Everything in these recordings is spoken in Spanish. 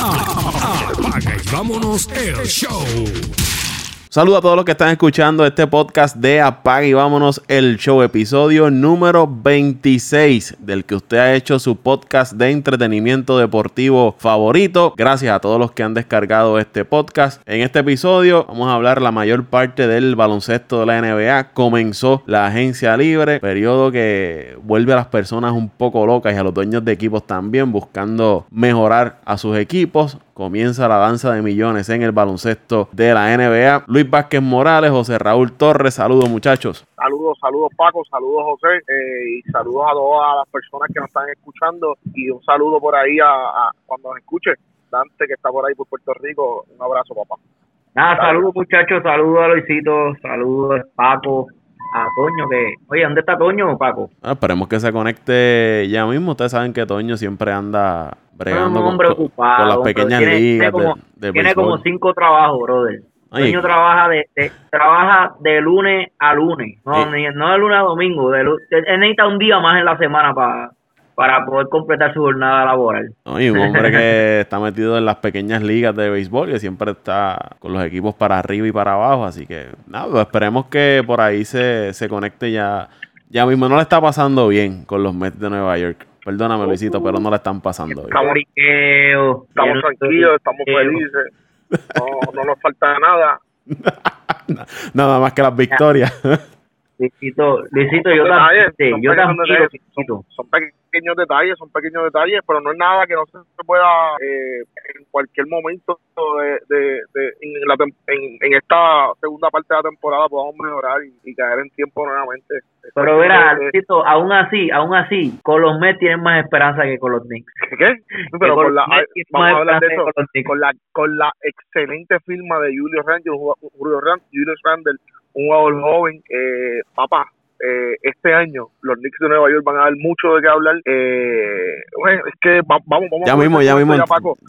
Apaga y vámonos el show. Saludos a todos los que están escuchando este podcast de Apaga y vámonos el show, episodio número 26 del que usted ha hecho su podcast de entretenimiento deportivo favorito. Gracias a todos los que han descargado este podcast. En este episodio vamos a hablar la mayor parte del baloncesto de la NBA. Comenzó la agencia libre, periodo que vuelve a las personas un poco locas y a los dueños de equipos también buscando mejorar a sus equipos comienza la danza de millones en el baloncesto de la NBA. Luis Vázquez Morales, José Raúl Torres, saludos muchachos. Saludos, saludos Paco, saludos José eh, y saludos a todas las personas que nos están escuchando y un saludo por ahí a, cuando nos escuche. Dante que está por ahí por Puerto Rico, un abrazo papá. Nada, saludos muchachos, saludos a Luisito, saludos Paco, a Toño que, oye, ¿dónde está Toño, Paco? Ah, esperemos que se conecte ya mismo. Ustedes saben que Toño siempre anda bregando con, las pequeñas ligas. Tiene, como, cinco trabajos, brother. Toño trabaja de, trabaja de lunes a lunes, no, no de lunes a domingo. De, él necesita un día más en la semana para para poder completar su jornada laboral. y un hombre que está metido en las pequeñas ligas de béisbol, que siempre está con los equipos para arriba y para abajo, así que nada, esperemos que por ahí se, se conecte ya. Ya mismo no le está pasando bien con los Mets de Nueva York. Perdóname, Luisito, pero no le están pasando. Estamos, estamos tranquilos, estamos felices. No, no nos falta nada. nada más que las victorias. Luisito, Luisito, yo también, yo también, son, pequeños detalles, son pequeños detalles, pero no es nada que no se pueda eh, en cualquier momento de, de, en, la, en, esta segunda parte de la temporada podamos mejorar y, caer en tiempo nuevamente. Pero verá, Luisito, aún así, aún así, con los Mets tienen más esperanza que con los Knicks. ¿Qué? Pero con, la, vamos a hablar de eso, con, la, con la excelente firma de Julio Randle, Julio Randle, un jugador joven, eh, papá, eh, este año los Knicks de Nueva York van a dar mucho de qué hablar. Eh, bueno, es que vamos, vamos. Ya mismo, ya mismo, ya,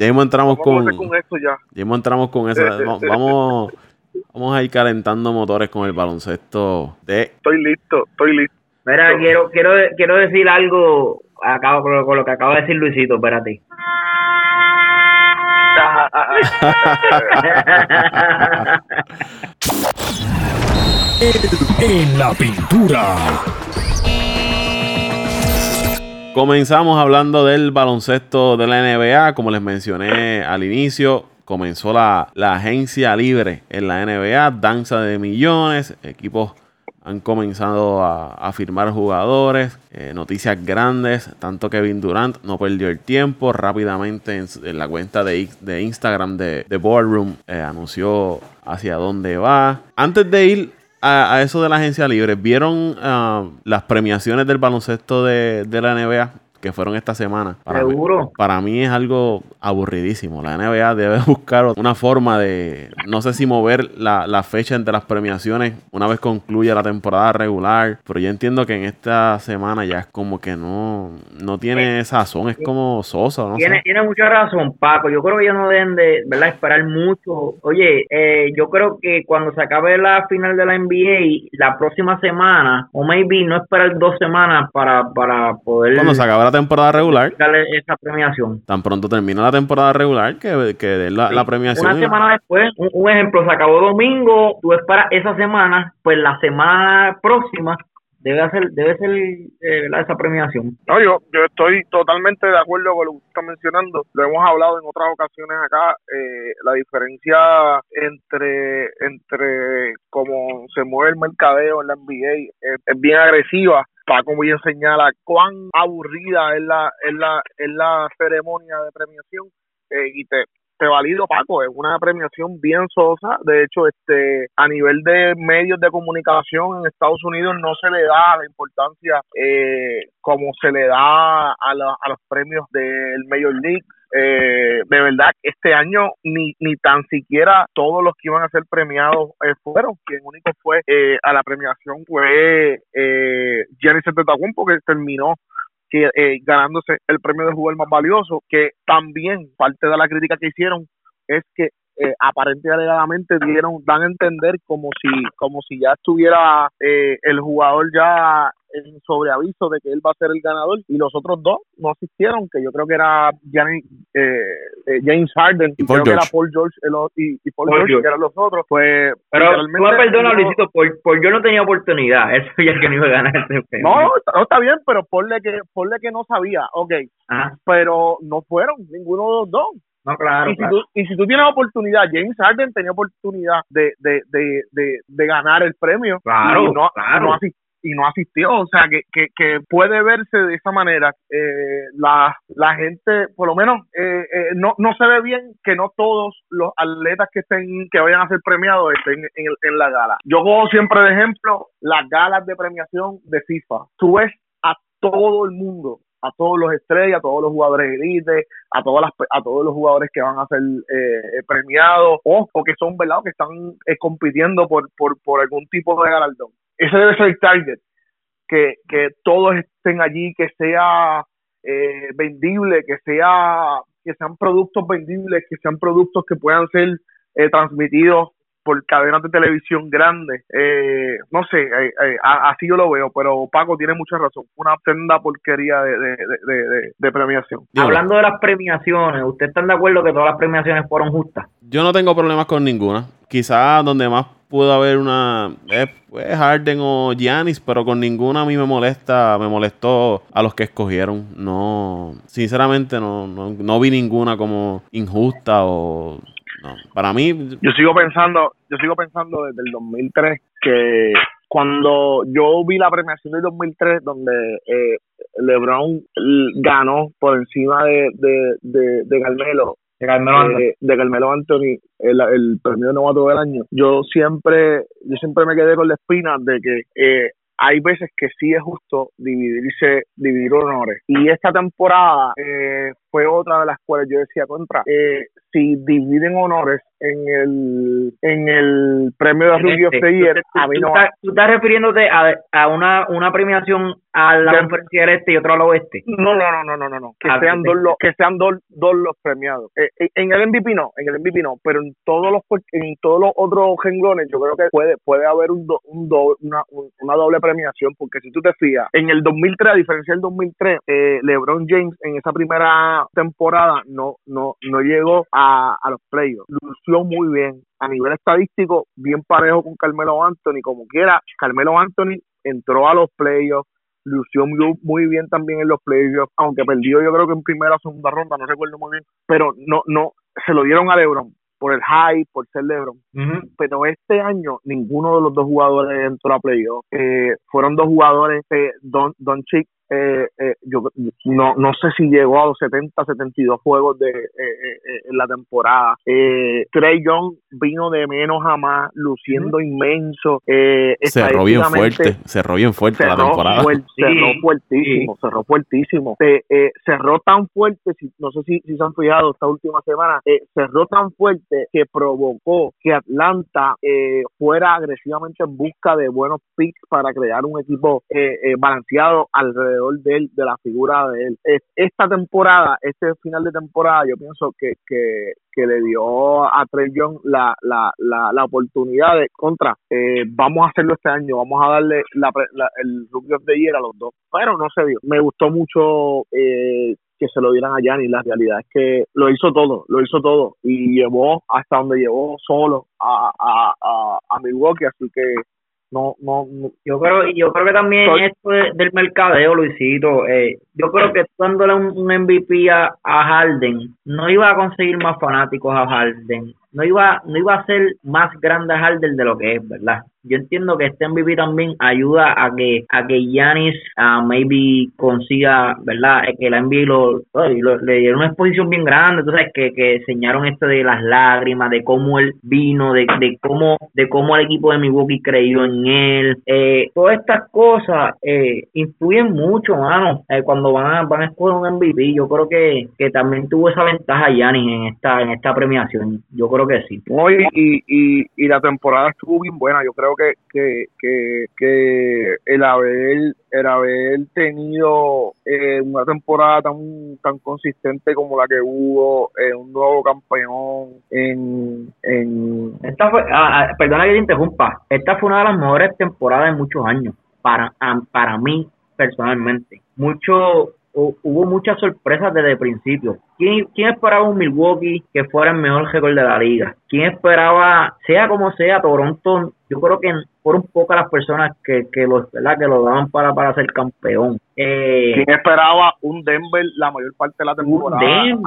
mismo entramos con, con esto ya. ya mismo entramos con eso. vamos, vamos a ir calentando motores con el baloncesto de. Estoy listo, estoy listo. Mira, quiero, quiero, quiero decir algo acabo con, con lo que acaba de decir Luisito, espérate. en la pintura. Comenzamos hablando del baloncesto de la NBA. Como les mencioné al inicio, comenzó la, agencia libre en la NBA. Danza de millones. Equipos han comenzado a, firmar jugadores. Eh, noticias grandes. Tanto Kevin Durant no perdió el tiempo. Rápidamente en, la cuenta de, Instagram de, de Boardroom eh, anunció hacia dónde va. Antes de ir a, eso de la agencia libre, ¿vieron ah, las premiaciones del baloncesto de, de la NBA? Que fueron esta semana. Para Seguro. Mí, para mí es algo aburridísimo. La NBA debe buscar una forma de, no sé si mover la, la, fecha entre las premiaciones una vez concluya la temporada regular, pero yo entiendo que en esta semana ya es como que no, no tiene sazón, es como sosa. No tiene, tiene mucha razón, Paco. Yo creo que ellos no deben de ¿verdad? esperar mucho. Oye, eh, yo creo que cuando se acabe la final de la NBA, la próxima semana, o maybe no esperar dos semanas para, para poder... Cuando se acabe temporada regular. Dale esa premiación. Tan pronto termina la temporada regular que, que den la, premiación. Una semana después, un, ejemplo, se acabó domingo, tú esperas esa semana, pues la semana próxima debe ser debe ser eh, esa premiación. No, yo, yo estoy totalmente de acuerdo con lo que usted está mencionando. Lo hemos hablado en otras ocasiones acá. Eh, la diferencia entre entre cómo se mueve el mercadeo en la NBA es bien agresiva Paco bien señala cuán aburrida es la, es la, es la ceremonia de premiación eh, y te, te valido Paco, es una premiación bien sosa, de hecho este a nivel de medios de comunicación en Estados Unidos no se le da la importancia eh, como se le da a, a los premios del Major League. Eh, de verdad este año ni, ni tan siquiera todos los que iban a ser premiados eh, fueron, quien único fue eh, a la premiación fue eh, Giannis Antetokounmpo que terminó que eh, ganándose el premio de jugador más valioso, que también parte de la crítica que hicieron es que eh, aparente alegadamente dieron dan a entender como si como si ya estuviera eh, el jugador ya en sobreaviso de que él va a ser el ganador y los otros dos no asistieron, que yo creo que era Gianni, eh, eh, James Harden y, creo que era Paul George y, Paul, George, que eran los otros. Pues, Pero tú me perdonas, Luisito, por, por, yo no tenía oportunidad, eso ya que no iba a ganar ese No, no, está bien, pero ponle que, ponle que no sabía, ok, pero no fueron ninguno de los dos. No, claro, y, Si tú, y si tú tienes oportunidad, James Harden tenía oportunidad de, de, de, de, de ganar el premio. Claro, y no, claro y no asistió, o sea que, que, que puede verse de esa manera. Eh, la, la gente, por lo menos, eh, eh, no, no se ve bien que no todos los atletas que estén, que vayan a ser premiados estén en, en la gala. Yo cojo siempre de ejemplo las galas de premiación de FIFA. Tú ves a todo el mundo a todos los estrellas, a todos los jugadores elite, a todas las, a todos los jugadores que van a ser eh, premiados o, o, que son verdad que están compitiendo por, por, por algún tipo de galardón ese debe ser el target, que, que todos estén allí, que sea eh, vendible, que sea que sean productos vendibles, que sean productos que puedan ser eh, transmitidos por cadenas de televisión grandes. Eh, no sé, eh, eh, así yo lo veo, pero Paco tiene mucha razón. Una senda porquería de, de, de, de, premiación. Hablando de las premiaciones, ¿usted está de acuerdo que todas las premiaciones fueron justas? Yo no tengo problemas con ninguna. Quizás donde más pudo haber una es pues, Harden o Giannis, pero con ninguna a mí me molesta, me molestó a los que escogieron. No, sinceramente no, no, no vi ninguna como injusta o no. Para mí yo sigo pensando, yo sigo pensando desde el 2003 que cuando yo vi la premiación del 2003 donde eh, LeBron ganó por encima de, de, de, de Carmelo de Carmelo, eh, de Carmelo Anthony, el, el premio de novato del año. Yo siempre, yo siempre me quedé con la espina de que eh, hay veces que sí es justo dividirse, dividir honores. Y esta temporada eh, fue otra de las cuales yo decía contra. Eh, si dividen honores en el en el premio de Rookie of the Year, a mí no. ¿Tú estás refiriéndote a, a una, una premiación a la conferencia del este y otra al oeste? No, no, no, no, no, no. Que sean dos los que sean dos, dos los premiados. Eh, eh en el MVP no, en el MVP no, pero en todos los en todos los otros renglones yo creo que puede puede haber un, do, un do, una, una doble premiación porque si tú te fijas, en el 2003 a diferencia del 2003, eh, LeBron James en esa primera temporada no no no llegó a, a los playoffs. Lució muy bien. A nivel estadístico, bien parejo con Carmelo Anthony. Como quiera, Carmelo Anthony entró a los playoffs. Lució muy, muy bien también en los playoffs, aunque perdió yo creo que en primera o segunda ronda, no recuerdo muy bien, pero no, no, se lo dieron a LeBron por el high, por ser LeBron. Pero este año ninguno de los dos jugadores entró a playoffs. Eh, fueron dos jugadores, eh, Don, Don Chick eh, eh, yo no, no sé si llegó a los 70, 72 juegos de eh, eh, en la temporada. Eh, Trey Young vino de menos a más, luciendo inmenso. Eh, cerró bien fuerte, cerró bien fuerte la temporada. cerró fuertísimo, cerró fuertísimo. cerró tan fuerte, si, no sé si, si se han fijado esta última semana, cerró tan fuerte que provocó que Atlanta fuera agresivamente en busca de buenos picks para crear un equipo balanceado alrededor de él, de la figura de él. Esta temporada, este final de temporada, yo pienso que, que, que le dio a Trey Young la, la, la, la oportunidad de contra, eh, vamos a hacerlo este año, vamos a darle la, el Rookie of the Year a los dos, pero no se dio. Me gustó mucho eh, que se lo dieran a Gianni, la realidad es que lo hizo todo, lo hizo todo y llevó hasta donde llevó solo a, a, a Milwaukee, así que no, no, yo creo, yo creo que también esto del mercadeo, Luisito, eh, yo creo que dándole un, un MVP a, a Harden, no iba a conseguir más fanáticos a Harden, no iba, no iba a ser más grande a Harden de lo que es, ¿verdad? Yo entiendo que este MVP también ayuda a que a que Giannis uh, maybe consiga, ¿verdad? Que la NBA lo, le dieron una exposición bien grande, entonces que, que enseñaron esto de las lágrimas, de cómo él vino, de, de cómo de cómo el equipo de Milwaukee creyó en él. Eh, todas estas cosas eh, influyen mucho, mano, eh, cuando van a, van a escoger un MVP. Yo creo que, que también tuvo esa ventaja Giannis en esta en esta premiación. Yo creo que sí. Hoy y, y, y la temporada estuvo bien buena. Yo creo que, que, que, el haber el haber tenido eh, una temporada tan tan consistente como la que hubo, eh, un nuevo campeón en... en... Esta fue, ah, ah, perdona que te interrumpa, esta fue una de las mejores temporadas en muchos años para, para mí personalmente. Mucho, hubo muchas sorpresas desde el principio. ¿Quién, ¿Quién esperaba un Milwaukee que fuera el mejor récord de la liga? ¿Quién esperaba, sea como sea, Toronto? Yo creo que fueron pocas las personas que, que, lo, ¿verdad? que lo daban para, para ser campeón. Eh, ¿Quién esperaba un Denver la mayor parte de la temporada? Un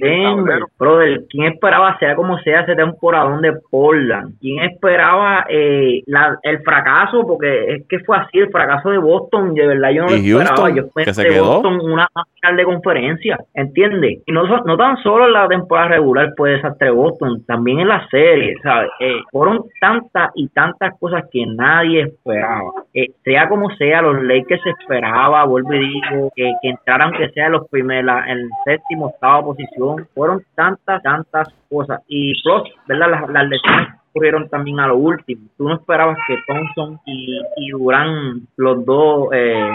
Denver, Brother, ¿quién esperaba, sea como sea, ese temporada de Portland? ¿Quién esperaba eh, la, el fracaso? Porque es que fue así, el fracaso de Boston, de verdad yo no lo esperaba. Yo esperaba de Boston una final de conferencia, ¿entiendes? Y no, no tan solo en la temporada regular fue desastre Boston, también en la serie, ¿sabes? Eh, fueron tantas y tantas cosas que nadie esperaba. Eh, sea como sea, los Lakers esperaba, vuelvo y digo, que, que entraran que sea los primeros, en el séptimo, octava posición. Fueron tantas, tantas cosas. Y plus, ¿verdad? Las, las lesiones ocurrieron también a lo último. Tú no esperabas que Thompson y, y Durán, los dos, eh,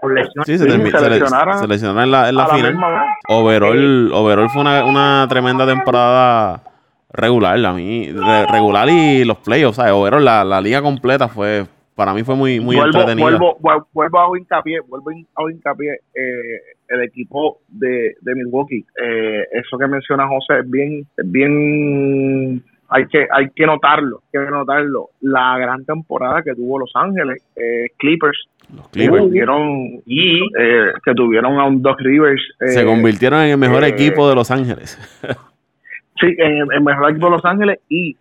por lesiones. Sí, se, lesionaron, en la, en la final. Overall, overall fue una, una tremenda temporada regular, a mí, regular y los playoffs, ¿sabes? la, la liga completa fue, para mí fue muy, muy vuelvo, entretenida. Vuelvo, vuelvo a hincapié, vuelvo a hincapié eh, el equipo de, de Milwaukee. Eh, eso que menciona José es bien, es bien hay que hay que notarlo, hay que notarlo. La gran temporada que tuvo Los Ángeles, eh, Clippers, los Clippers. Tuvieron, y, eh, que tuvieron a un Doc Rivers. se convirtieron en el mejor equipo de Los Ángeles. Sí, en el mejor equipo de Los Ángeles y,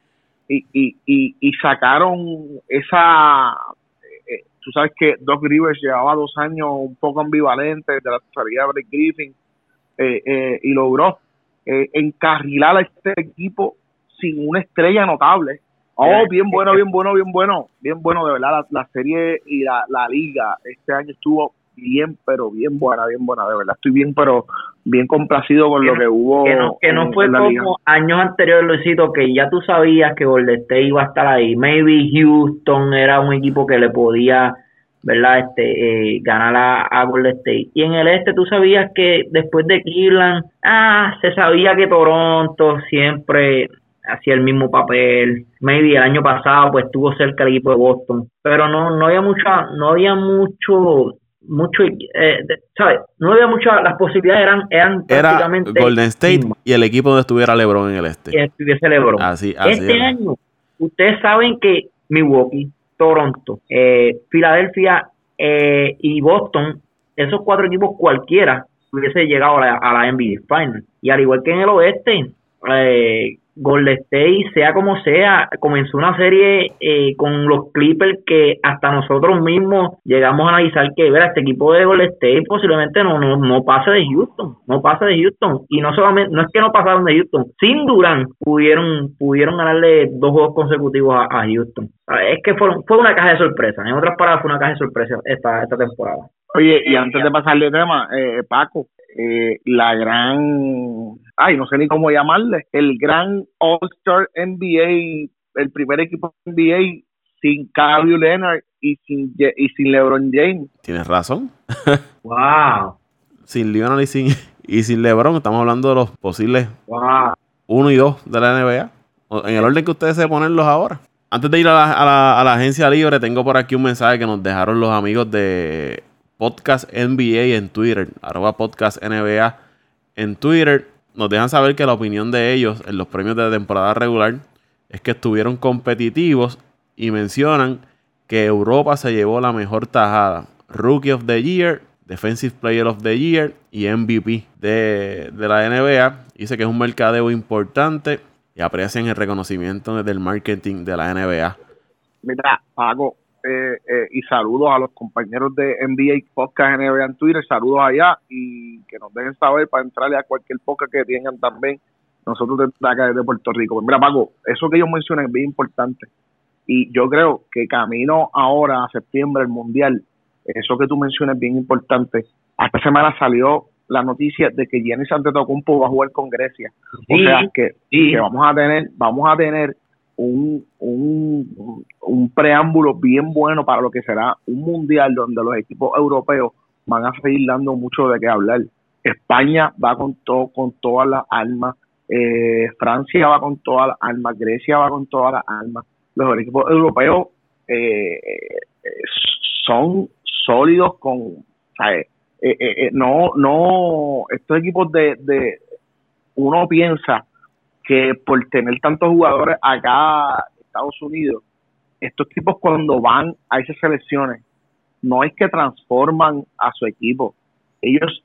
y, y, y, sacaron esa. Eh, eh, tú sabes que Doc Rivers llevaba dos años un poco ambivalente de la salida de Blake Griffin eh, y logró encarrilar a este equipo sin una estrella notable. Oh, bien bueno, bien bueno, bien bueno, bien bueno, de verdad. La, la serie y la, la liga este año estuvo bien, pero bien buena, bien buena, de verdad. Estoy bien, pero bien complacido con lo que hubo. Que no, fue como años anteriores, Luisito, que ya tú sabías que Golden State iba a estar ahí. Maybe Houston era un equipo que le podía, ¿verdad? Este, eh, ganar a, a Golden State. Y en el este tú sabías que después de Cleveland, ah, se sabía que Toronto siempre hacía el mismo papel. Maybe el año pasado pues estuvo cerca el equipo de Boston, pero no no había mucha no había mucho mucho, eh, ¿sabes? No había muchas, las posibilidades eran, eran Era Golden State y el equipo donde estuviera LeBron en el este. Que estuviese LeBron. Así, este año, ustedes saben que Milwaukee, Toronto, eh, Filadelfia eh, y Boston, esos cuatro equipos cualquiera hubiese llegado a la, a la NBA Final. Y al igual que en el oeste, eh, Golden State, sea como sea, comenzó una serie eh, con los Clippers que hasta nosotros mismos llegamos a analizar que ver, este equipo de Golden State posiblemente no, no, no pase de Houston, no pase de Houston. Y no solamente, no es que no pasaron de Houston, sin Durán pudieron, pudieron ganarle dos juegos consecutivos a, Houston. Es que fue, fue una caja de sorpresa, en otras palabras fue una caja de sorpresa esta, esta temporada. Oye, y antes de pasarle el tema, eh, Paco, eh, la gran, ay, no sé ni cómo llamarle, el gran All-Star NBA, el primer equipo NBA sin Kawhi Leonard y sin, y sin LeBron James. Tienes razón. wow. Sin Leonard y sin, y sin LeBron, estamos hablando de los posibles wow. 1 y 2 de la NBA. En el orden que ustedes se ponerlos ahora. Antes de ir a la, a, la, a la agencia libre, tengo por aquí un mensaje que nos dejaron los amigos de Podcast NBA en Twitter, arroba Podcast NBA en Twitter. Nos dejan saber que la opinión de ellos en los premios de temporada regular es que estuvieron competitivos y mencionan que Europa se llevó la mejor tajada. Rookie of the Year, Defensive Player of the Year y MVP de, de la NBA. Dice que es un mercadeo importante y aprecian el reconocimiento del marketing de la NBA. Mira, Paco, eh, eh, y saludos a los compañeros de NBA Podcast NBA en Twitter, saludos allá y que nos dejen saber para entrarle a cualquier podcast que tengan también nosotros de acá de Puerto Rico. Pues mira, Paco, eso que ellos mencionan es bien importante y yo creo que camino ahora a septiembre el Mundial, eso que tú mencionas es bien importante. Esta semana salió la noticia de que Giannis Antetokounmpo va a jugar con Grecia. O sea que, que vamos a tener vamos a tener un, un, un preámbulo bien bueno para lo que será un mundial donde los equipos europeos van a seguir dando mucho de qué hablar. España va con todo, con todas las armas, eh, Francia va con todas las armas, Grecia va con todas las armas. Los equipos europeos eh, son sólidos con, ¿sabes? no, no, estos equipos de, de, uno piensa que por tener tantos jugadores acá en Estados Unidos, estos equipos cuando van a esas selecciones, no es que transforman a su equipo, ellos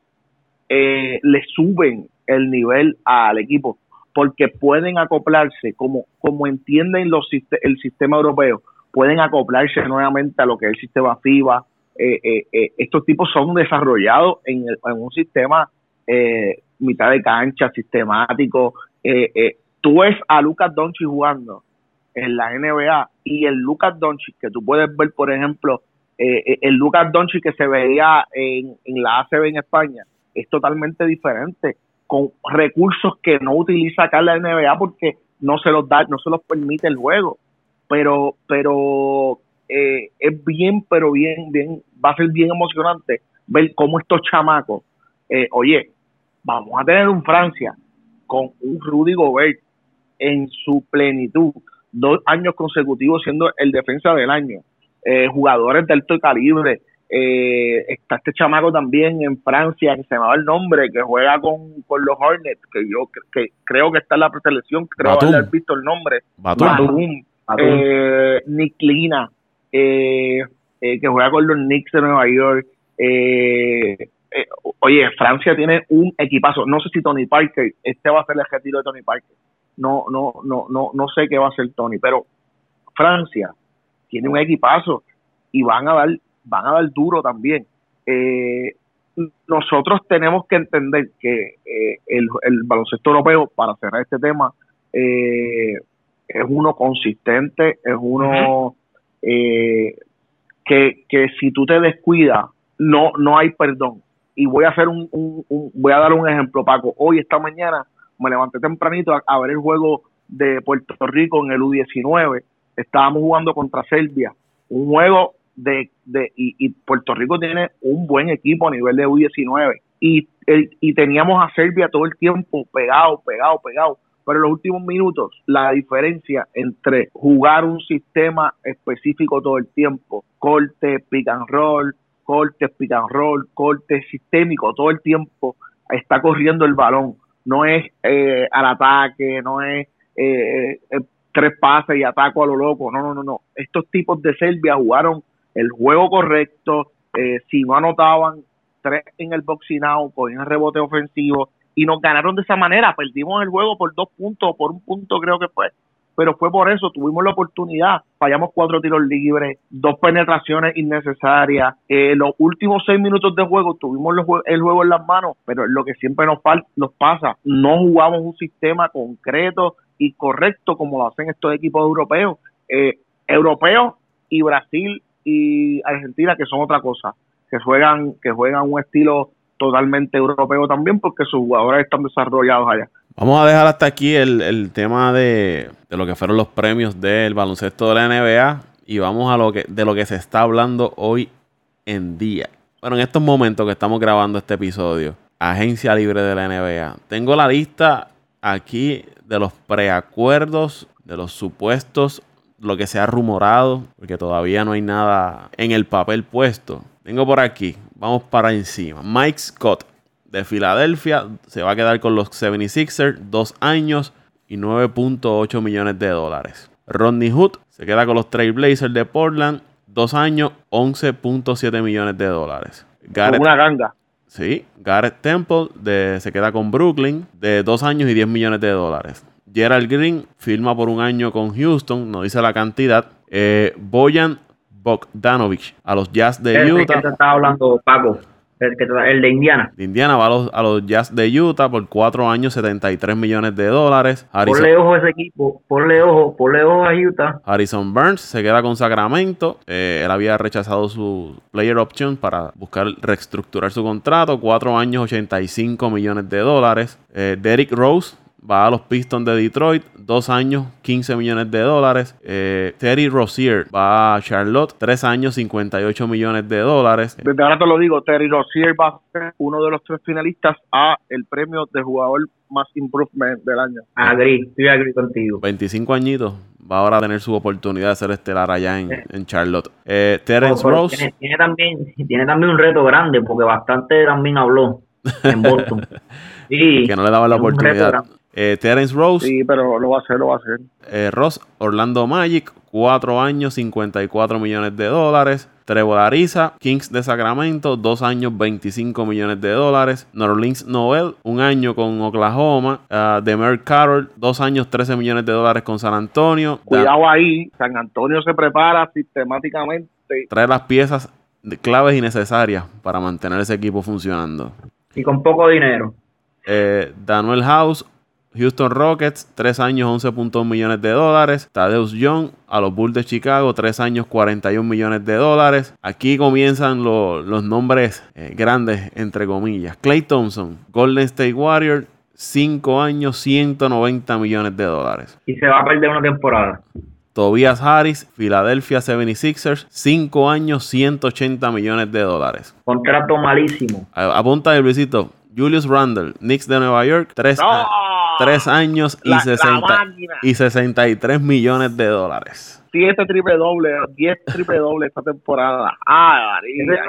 eh, le suben el nivel al equipo porque pueden acoplarse como, como entienden los, el sistema europeo, pueden acoplarse nuevamente a lo que es el sistema FIBA. Eh, eh, eh, estos tipos son desarrollados en, un sistema mitad de cancha, sistemático. Tú ves a Lucas Doncic jugando en la NBA y el Lucas Doncic que tú puedes ver, por ejemplo, el Lucas Doncic que se veía en, en la ACB en España, es totalmente diferente, con recursos que no utiliza acá la NBA porque no se los da, no se los permite el juego. Pero, pero eh, es bien, pero bien, bien, va a ser bien emocionante ver cómo estos chamacos, eh, oye, vamos a tener un Francia con un Rudy Gobert en su plenitud, dos años consecutivos siendo el defensa del año, eh, jugadores de alto calibre, eh, está este chamaco también en Francia, que se me va el nombre, que juega con, los Hornets, que yo que, creo que está en la preselección, creo haber visto el nombre. Batum. Eh, Nick Lina, eh, eh, que juega con los Knicks de Nueva York. Oye, Francia tiene un equipazo. No sé si Tony Parker, este va a ser el retiro de Tony Parker. No, no, no, no, no sé qué va a hacer Tony, pero Francia tiene un equipazo y van a dar van a dar duro también. Eh, nosotros tenemos que entender que eh, el, baloncesto europeo, para cerrar este tema, eh, es uno consistente, es uno que, que si tú te descuidas, no, no hay perdón. Y voy a hacer un, voy a dar un ejemplo, Paco. Hoy, esta mañana, me levanté tempranito a ver el juego de Puerto Rico en el U19. Estábamos jugando contra Serbia. Un juego de, de y, Puerto Rico tiene un buen equipo a nivel de U19 y, y teníamos a Serbia todo el tiempo pegado, pegado, pegado. Pero en los últimos minutos, la diferencia entre jugar un sistema específico todo el tiempo, corte, pick and roll, corte, pick and roll, corte sistémico todo el tiempo, está corriendo el balón. No es eh, al ataque, no es eh, eh, tres pases y ataco a lo loco. No, no, no, no. Estos tipos de Serbia jugaron el juego correcto, eh, si no anotaban tres en el boxing out, el rebote ofensivo y nos ganaron de esa manera, perdimos el juego por dos puntos, por un punto creo que fue, pero fue por eso, tuvimos la oportunidad, fallamos cuatro tiros libres, dos penetraciones innecesarias, eh, los últimos seis minutos de juego tuvimos el juego en las manos, pero lo que siempre nos, nos pasa, no jugamos un sistema concreto y correcto como lo hacen estos equipos europeos. Eh, europeos y Brasil y Argentina, que son otra cosa, que juegan, que juegan un estilo totalmente europeo también, porque sus jugadores están desarrollados allá. Vamos a dejar hasta aquí el, tema de, lo que fueron los premios del baloncesto de la NBA y vamos a lo que de lo que se está hablando hoy en día. Bueno, en estos momentos que estamos grabando este episodio, Agencia Libre de la NBA. Tengo la lista aquí de los preacuerdos, de los supuestos lo que se ha rumorado, porque todavía no hay nada en el papel puesto. Tengo por aquí, vamos para encima. Mike Scott de Filadelfia se va a quedar con los 76ers dos años y 9.8 millones de dólares. Rodney Hood se queda con los Trailblazers de Portland dos años, 11.7 millones de dólares. una ganga. Sí, Garrett Temple de, se queda con Brooklyn de dos años y 10 millones de dólares. Gerald Green firma por un año con Houston, no dice la cantidad. Eh, Boyan Bogdanovich a los Jazz de Utah. ¿Qué te estaba hablando, Paco? El, de Indiana. De Indiana va a los, Jazz de Utah por cuatro años, 73 millones de dólares. ponle ojo a ese equipo, ponle ojo, ponle ojo a Utah. Harrison Burns se queda con Sacramento. Eh, él había rechazado su player option para buscar reestructurar su contrato. Cuatro años, 85 millones de dólares. Eh, Derrick Rose va a los Pistons de Detroit, dos años, 15 millones de dólares. Eh, Terry Rozier va a Charlotte, tres años, 58 millones de dólares. Desde ahora te lo digo, Terry Rozier va a ser uno de los tres finalistas a el premio de jugador más improvement del año. Agri, estoy agri contigo. 25 añitos, va ahora a tener su oportunidad de ser estelar allá en, en Charlotte. Eh, Terence Rose. Tiene, tiene, también, tiene también un reto grande porque bastante también habló en Boston. Sí, que no le daba la oportunidad. Eh, Terence Rose. Sí, pero lo va a hacer, lo va a hacer. Eh, Ross, Orlando Magic, 4 años, 54 millones de dólares. Trevor Ariza, Kings de Sacramento, 2 años, 25 millones de dólares. Norlins Noel, un año con Oklahoma. Uh, Demer Carroll, 2 años, 13 millones de dólares con San Antonio. Cuidado ahí, San Antonio se prepara sistemáticamente. Trae las piezas claves y necesarias para mantener ese equipo funcionando. Y con poco dinero. Eh, Daniel House, Houston Rockets, 3 años, 11.1 millones de dólares. Tadeus Young a los Bulls de Chicago, 3 años, 41 millones de dólares. Aquí comienzan lo, los nombres eh, grandes, entre comillas. Clay Thompson, Golden State Warrior, 5 años, 190 millones de dólares. Y se va a perder una temporada. Tobias Harris, Philadelphia 76ers, 5 años, 180 millones de dólares. Contrato malísimo. Apunta el Luisito. Julius Randle, Knicks de Nueva York, 3 ¡No! Tres años y, La- la 60 máquina. y 63 millones de dólares. Siete triple doble, 10 triple doble esta temporada. Ah, María.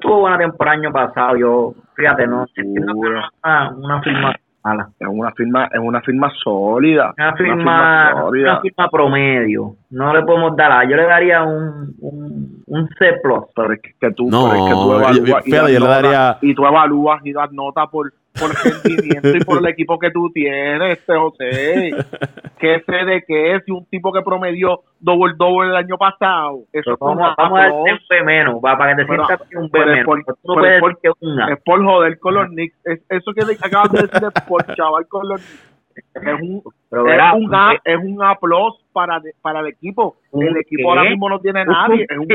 tuvo buena temporada el año pasado. Yo, fíjate, no que Seguro. no es una, una firma mala. Es una firma, es una firma sólida. Una firma, sólida. una firma promedio. No le podemos dar a. Yo le daría un, un, un C. Pero es que tú, No, pero es que tú yo- evalúas y, fíjate, yo le daría- y tú evalúas y das nota por, por rendimiento y por el equipo que tú tienes, este José. ¿Qué sé de qué es? Si un tipo que promedió doble doble el año pasado. Eso es Vamos, una vamos a darte un B menos, para, para que te sientas un B es menos. por- no es por- es. Es por joder con los Knicks. Es, eso que acabas de decir es por chaval con los Knicks. Es un, Pero es verá, un A, es un A plus para, de- para el equipo. El ¿Un equipo qué? ahora mismo no tiene nadie. Es un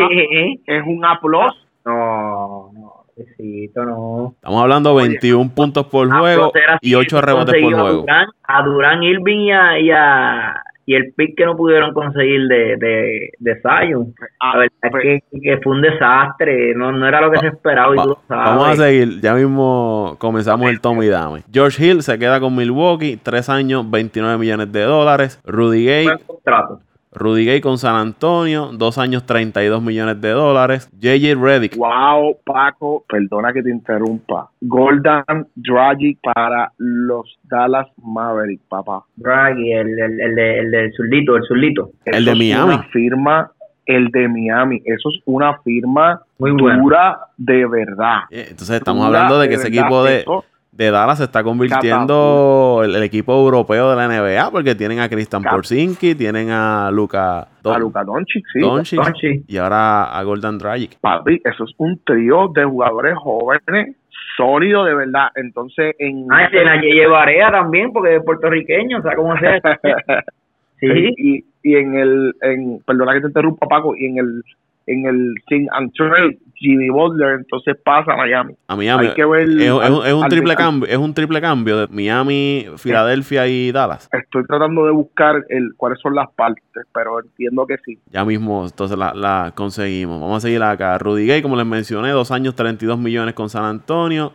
es un A plus. No, no, no. Estamos hablando de 21 puntos por juego y 8 rebotes por conseguido a juego. Durán, a Durán Irving y, a, y, a- y el pick que no pudieron conseguir de, de, de Zion. Ah, La verdad es pues, que, que fue un desastre, no, no era lo que se esperaba y Va- tú lo sabes. vamos a seguir, ya mismo comenzamos el Tommy Dame. George Hill se queda con Milwaukee, 3 años, 29 millones de dólares. Rudy Gay, Buen contrato. Rudy Gay con San Antonio, 2 años, 32 millones de dólares. JJ Redick, Wow, Paco, perdona que te interrumpa. Golden Dragic para los Dallas Mavericks, papá. Draghi, el, el, el, de- el zurdito, el zurdito. El de Eso es Miami. Una firma, el de Miami. Eso es una firma Muy bueno. dura de verdad. Eh, Entonces estamos Dura hablando de que ese verdad. equipo de, Eso- de Dallas se está convirtiendo el, el equipo europeo de la NBA porque tienen a Christian Porzingis, tienen a Luka Don- a Doncic, sí. Doncic Doncic. y ahora a Golden Dragic. Papi, eso es un trío de jugadores jóvenes, sólido de verdad. Entonces, en. Ah, tiene a Yeye Barea también, porque es puertorriqueño, o sea, cómo sea. Sí, y, y en el. En, perdona que te interrumpa, Paco. Y en el. En el Sing and Trade, Jimmy Butler, entonces pasa a Miami. A Miami. Hay que ver es, es un, al- es un al- triple al- cambio, es un triple cambio de Miami, Filadelfia y Dallas. Estoy tratando de buscar el cuáles son las partes, pero entiendo que sí. Ya mismo, entonces la, la conseguimos. Vamos a seguir acá. Rudy Gay, como les mencioné, dos años, 32 millones con San Antonio.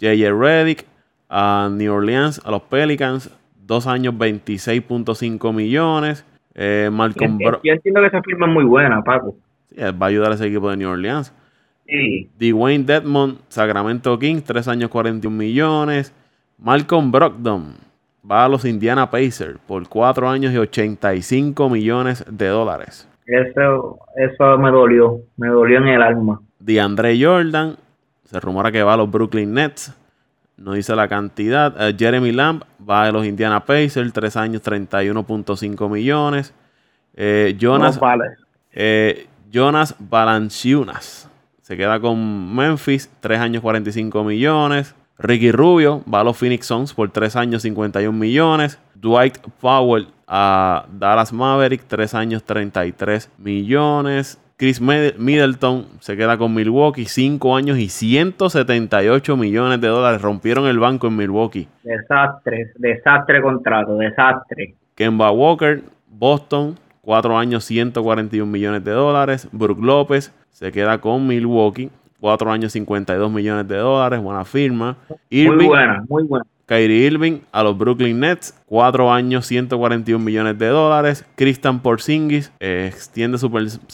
J.J. Redick a New Orleans, a los Pelicans, dos años, 26.5 millones. Eh, Malcolm Bro- Yo entiendo que esa firma es muy buena, Paco. Él va a ayudar a ese equipo de New Orleans. Sí. Dwayne Dedmon, Sacramento Kings, 3 años 41 millones. Malcolm Brogdon va a los Indiana Pacers por 4 años y 85 millones de dólares. Eso, eso me dolió, me dolió en el alma. DeAndre Jordan, se rumora que va a los Brooklyn Nets. No dice la cantidad. Eh, Jeremy Lamb va a los Indiana Pacers, 3 años 31.5 millones. Eh, Jonas, No vale. eh, Jonas Valanciunas se queda con Memphis, 3 años 45 millones. Ricky Rubio va a los Phoenix Suns por 3 años 51 millones. Dwight Powell a Dallas Maverick, 3 años 33 millones. Chris Middleton se queda con Milwaukee, 5 años y 178 millones de dólares. Rompieron el banco en Milwaukee. Desastre, desastre contrato, desastre. Kemba Walker, Boston, 4 años, 141 millones de dólares. Brook López se queda con Milwaukee, 4 años, 52 millones de dólares. Buena firma. muy buena, muy buena. Kyrie Irving a los Brooklyn Nets, 4 años, 141 millones de dólares. Christian Porzingis eh, extiende su,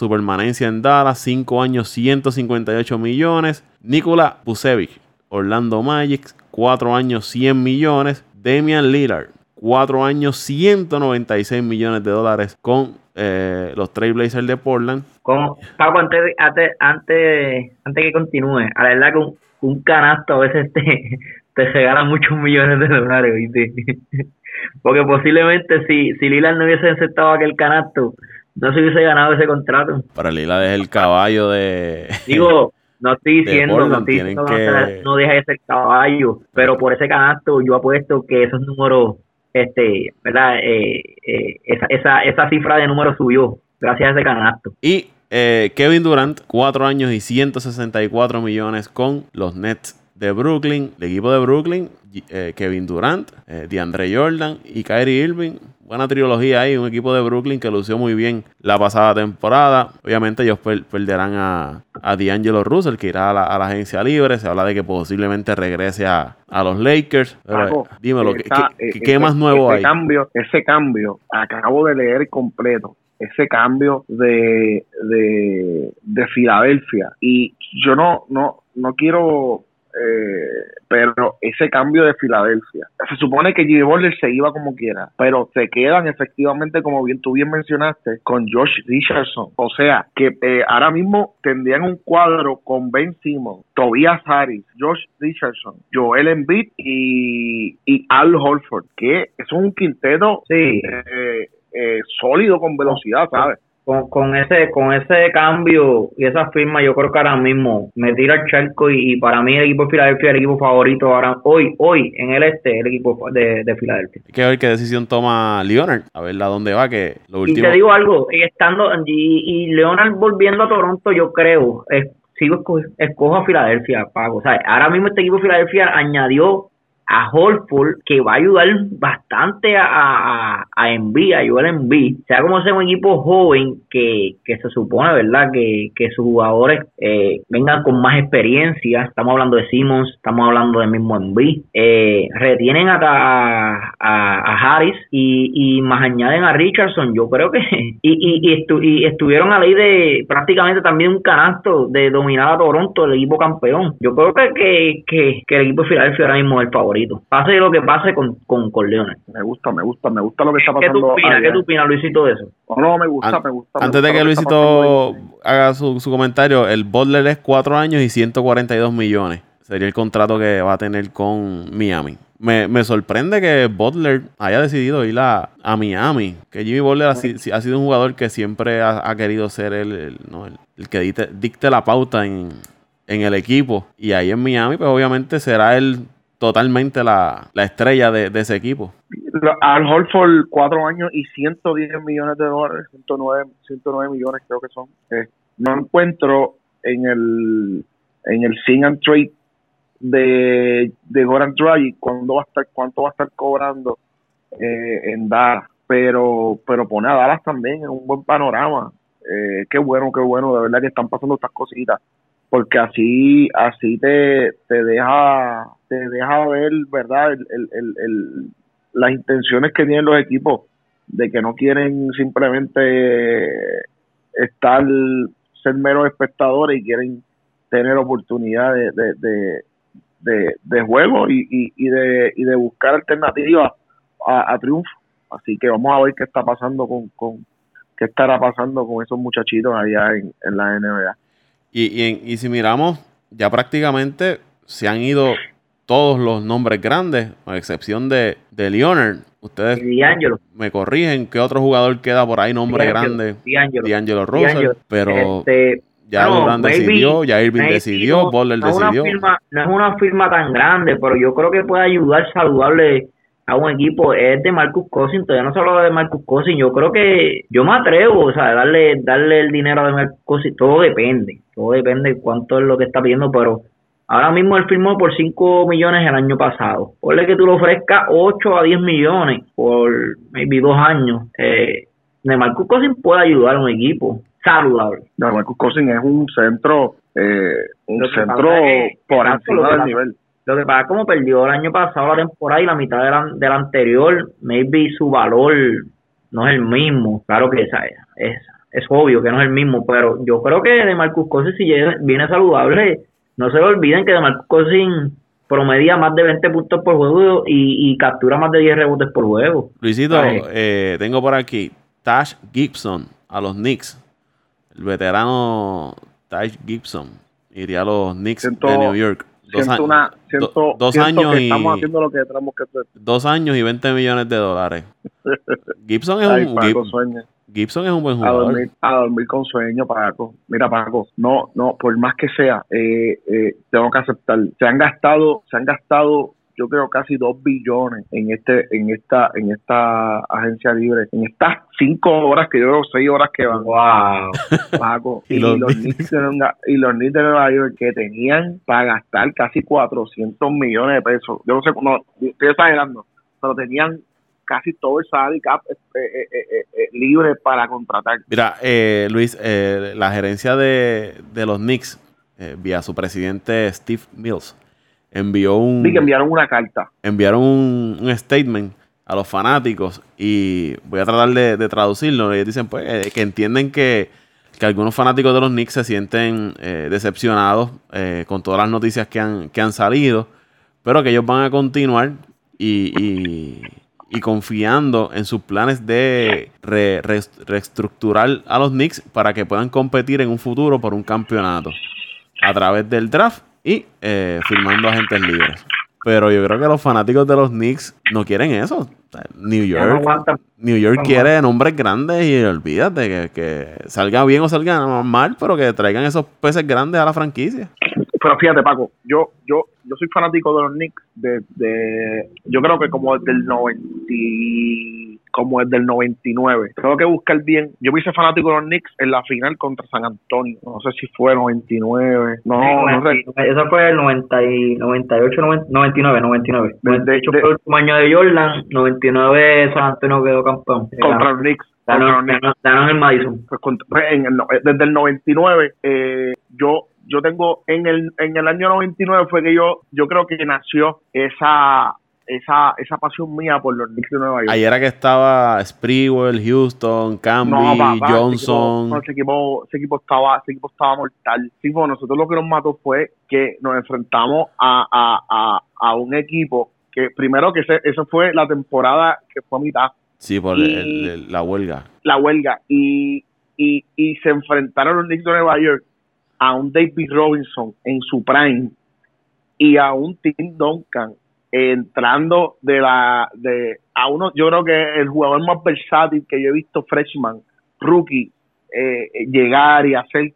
permanencia en Dallas, 5 años, 158 millones. Nikola Vucevic, Orlando Magic, 4 años, 100 millones. Damian Lillard, 4 años, 196 millones de dólares con eh, los Trailblazers de Portland. Como, Paco, antes, antes, antes, antes que continúe, a la verdad que un, un canasto a veces te, te regalan muchos millones de dólares, ¿viste? Porque posiblemente si, si Lillard no hubiese aceptado aquel canasto, no se hubiese ganado ese contrato. Para Lillard es el caballo de... Digo, no estoy diciendo, no, no deja de ser caballo, pero por ese canasto yo apuesto que esos números, este, ¿verdad? Eh, eh, esa, esa, esa cifra de números subió gracias a ese canasto. Y eh, Kevin Durant, cuatro años y 164 millones con los Nets de Brooklyn, el equipo de Brooklyn, eh, Kevin Durant, eh, DeAndre Jordan y Kyrie Irving. Buena trilogía ahí, un equipo de Brooklyn que lució muy bien la pasada temporada. Obviamente ellos perderán a, a D'Angelo Russell, que irá a la, agencia libre. Se habla de que posiblemente regrese a, los Lakers. Pero, dímelo, ¿qué, más nuevo ese hay? Cambio, ese cambio, acabo de leer completo ese cambio de, de, de Filadelfia. Y yo no, no, no quiero eh, pero ese cambio de Filadelfia, se supone que Jimmy Butler se iba como quiera, pero se quedan efectivamente, como bien tú bien mencionaste, con Josh Richardson. O sea, que eh, ahora mismo tendrían un cuadro con Ben Simmons, Tobias Harris, Josh Richardson, Joel Embiid y, y Al Holford, que es un quinteto sí. Eh, sólido con velocidad, ¿sabes? Con, con ese con ese cambio y esa firma yo creo que ahora mismo me tira el charco y, para mí el equipo de Filadelfia es el equipo favorito ahora hoy hoy en el este el equipo de, de Filadelfia. Hay que ver qué decisión toma Leonard a ver a dónde va que lo último y te digo algo estando y, y Leonard volviendo a Toronto yo creo es, sigo escojo, a Filadelfia Pago o sea ahora mismo este equipo de Filadelfia añadió a Holford que va a ayudar bastante a, a, a Envy, a Joel Envy, sea como sea un equipo joven que, que se supone, ¿verdad? Que, que sus jugadores eh, vengan con más experiencia, estamos hablando de Simmons, estamos hablando del mismo Envy, eh, retienen a, a, a, Harris y, y más añaden a Richardson, yo creo que, y, y, y, estuvieron a ley de prácticamente también un canasto de dominar a Toronto, el equipo campeón, yo creo que, que, que, el equipo de Filadelfia ahora mismo es el favorito Pase lo que pase con, con, con Leones. Me gusta, me gusta, me gusta lo que está pasando. ¿Qué tú opinas, ¿qué tú opinas Luisito, de eso? No, me gusta, me gusta. Antes de que Luisito haga su, su comentario, el Butler es 4 años y 142 millones. Sería el contrato que va a tener con Miami. Me, me, sorprende que Butler haya decidido ir a, a Miami. Que Jimmy Butler ha, ha, sido un jugador que siempre ha, ha querido ser el, el, ¿no? el, el que dicte, dicte, la pauta en, en, el equipo. Y ahí en Miami, pues obviamente será el totalmente la, estrella de, ese equipo. Al Holford, cuatro años y 110 millones de dólares, 109, 109 millones creo que son. Eh, no encuentro en el en el sing and trade de, de Goran Dragic cuándo va a estar, cuánto va a estar cobrando eh, en Dallas, pero pero pone a Dallas también en un buen panorama. Eh, qué bueno, qué bueno, de verdad que están pasando estas cositas porque así así te, te deja te deja ver verdad el, el, el, las intenciones que tienen los equipos de que no quieren simplemente estar ser meros espectadores y quieren tener oportunidad de, de, de, juego y, y, y, de, y de buscar alternativas a, triunfo. Así que vamos a ver qué está pasando con, con qué estará pasando con esos muchachitos allá en, en la NBA y, y, y, si miramos, ya prácticamente se han ido todos los nombres grandes, a excepción de, de Leonard. Ustedes me corrigen, ¿qué otro jugador queda por ahí, nombre grande? D'Angelo Russell, pero este, ya no, decidió, ya Irving decidió, no, Butler decidió. no es una firma tan grande, pero yo creo que puede ayudar saludable a un equipo es de Marcus Cousins, todavía no se habla de Marcus Cousins, yo creo que yo me atrevo, o sea, darle darle el dinero de Marcus Cousins, todo depende, todo depende cuánto es lo que está pidiendo, pero ahora mismo él firmó por 5 millones el año pasado, ponle que tú lo ofrezcas 8 a 10 millones por maybe dos años, eh, de Marcus Cousins puede ayudar a un equipo saludable. De Marcus Cousins es un centro, eh, un centro por encima del nivel lo que pasa es como perdió el año pasado la temporada y la mitad del, del anterior, maybe su valor no es el mismo. Claro que esa es, es, obvio que no es el mismo, pero yo creo que de Marcus Cousins si viene saludable, no se olviden que de Marcus Cousins promedia más de 20 puntos por juego y, captura más de 10 rebotes por juego. Luisito, eh, tengo por aquí Tash Gibson a los Knicks. El veterano Tash Gibson iría a los Knicks de New York dos, siento una, siento, dos años y, estamos haciendo lo que tenemos que hacer. Dos años y 20 millones de dólares. Gibson es un Gibson es un buen jugador. A dormir, a dormir, con sueño, Paco. Mira, Paco, no, no, por más que sea, eh, eh, tengo que aceptar. Se han gastado, se han gastado yo creo casi dos billones en este en esta en esta agencia libre. En estas cinco horas que yo veo seis horas que van. Wow Paco y, los, Knicks de, y los Knicks de Nueva York que tenían para gastar casi 400 millones de pesos. Yo no sé no estoy exagerando pero tenían casi todo el salary cap eh, eh, eh, libre para contratar. Mira Luis la gerencia de, de los Knicks vía su presidente Steve Mills envió un... Sí, que enviaron una carta. Enviaron un, statement a los fanáticos y voy a tratar de, traducirlo. Ellos dicen pues eh, que entienden que, algunos fanáticos de los Knicks se sienten eh, decepcionados eh, con todas las noticias que han, que han salido, pero que ellos van a continuar y, y, confiando en sus planes de reestructurar a los Knicks para que puedan competir en un futuro por un campeonato a través del draft y eh, firmando agentes libres. Pero yo creo que los fanáticos de los Knicks no quieren eso. New York, New York quiere nombres grandes y olvídate que, que salga bien o salga mal, pero que traigan esos peces grandes a la franquicia. Pero fíjate, Paco, yo yo yo soy fanático de los Knicks de, yo creo que como desde el 90 como es del 99. Tengo que buscar bien. Yo me hice fanático de los Knicks en la final contra San Antonio. No sé si fue 99. No, no sé. Eso fue el 90 y 98, 99, 99. De, hecho, fue el último año de Jordan. 99 San Antonio quedó campeón. Contra los Knicks. Ganó, ganó, en Madison. Pues, pues en el, desde el 99, eh, yo yo tengo en el en el año 99 fue que yo yo creo que nació esa esa, esa pasión mía por los Knicks de Nueva York. Ayer era que estaba Sprewell, Houston, Campbell, Johnson. Ese equipo, ese, equipo, estaba, ese equipo estaba mortal. Sí, pues, nosotros lo que nos mató fue que nos enfrentamos a, a, a, a un equipo que primero que ese, eso fue la temporada que fue a mitad. Sí, por la huelga. La huelga. Y, y, y se enfrentaron los Knicks de Nueva York a un David Robinson en su prime y a un Tim Duncan entrando de la de a uno yo creo que el jugador más versátil que yo he visto freshman rookie eh, llegar y hacer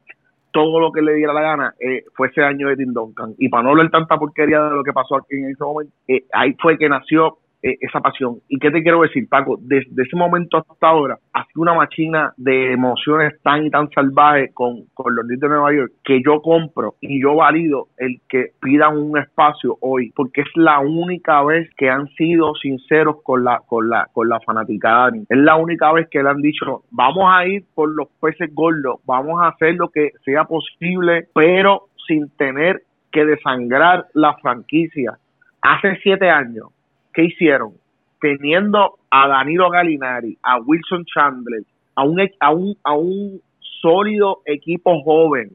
todo lo que le diera la gana eh, fue ese año de Tim Duncan. Y para no hablar tanta porquería de lo que pasó aquí en ese momento eh, ahí fue que nació eh, esa pasión. ¿Y qué te quiero decir, Paco? Desde ese momento hasta ahora, ha sido una máquina de emociones tan y tan salvajes con, con los Knicks de Nueva York que yo compro y yo valido el que pidan un espacio hoy, porque es la única vez que han sido sinceros con la, con la, con la fanaticada. Es la única vez que le han dicho, vamos a ir por los peces gordos, vamos a hacer lo que sea posible, pero sin tener que desangrar la franquicia. Hace siete años ¿qué hicieron? Teniendo a Danilo Galinari, a Wilson Chandler, a un, a un, a un sólido equipo joven,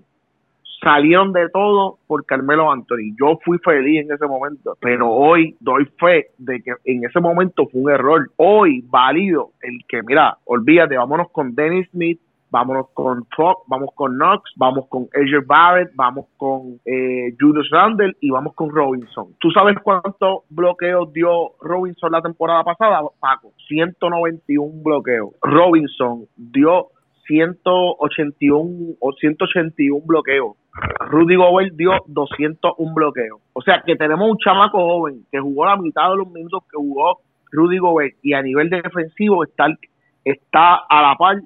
salieron de todo por Carmelo Anthony. Yo fui feliz en ese momento, pero hoy doy fe de que en ese momento fue un error. Hoy válido el que, mira, olvídate, vámonos con Dennis Smith, vámonos con Fox, vamos con Knox, vamos con Edger Barrett, vamos con eh, Julius Randle y vamos con Robinson. ¿Tú sabes cuántos bloqueos dio Robinson la temporada pasada, Paco? 191 bloqueos. Robinson dio 181 o 181 bloqueos. Rudy Gobert dio 201 bloqueos. O sea que tenemos un chamaco joven que jugó la mitad de los minutos que jugó Rudy Gobert y a nivel defensivo está, está a la par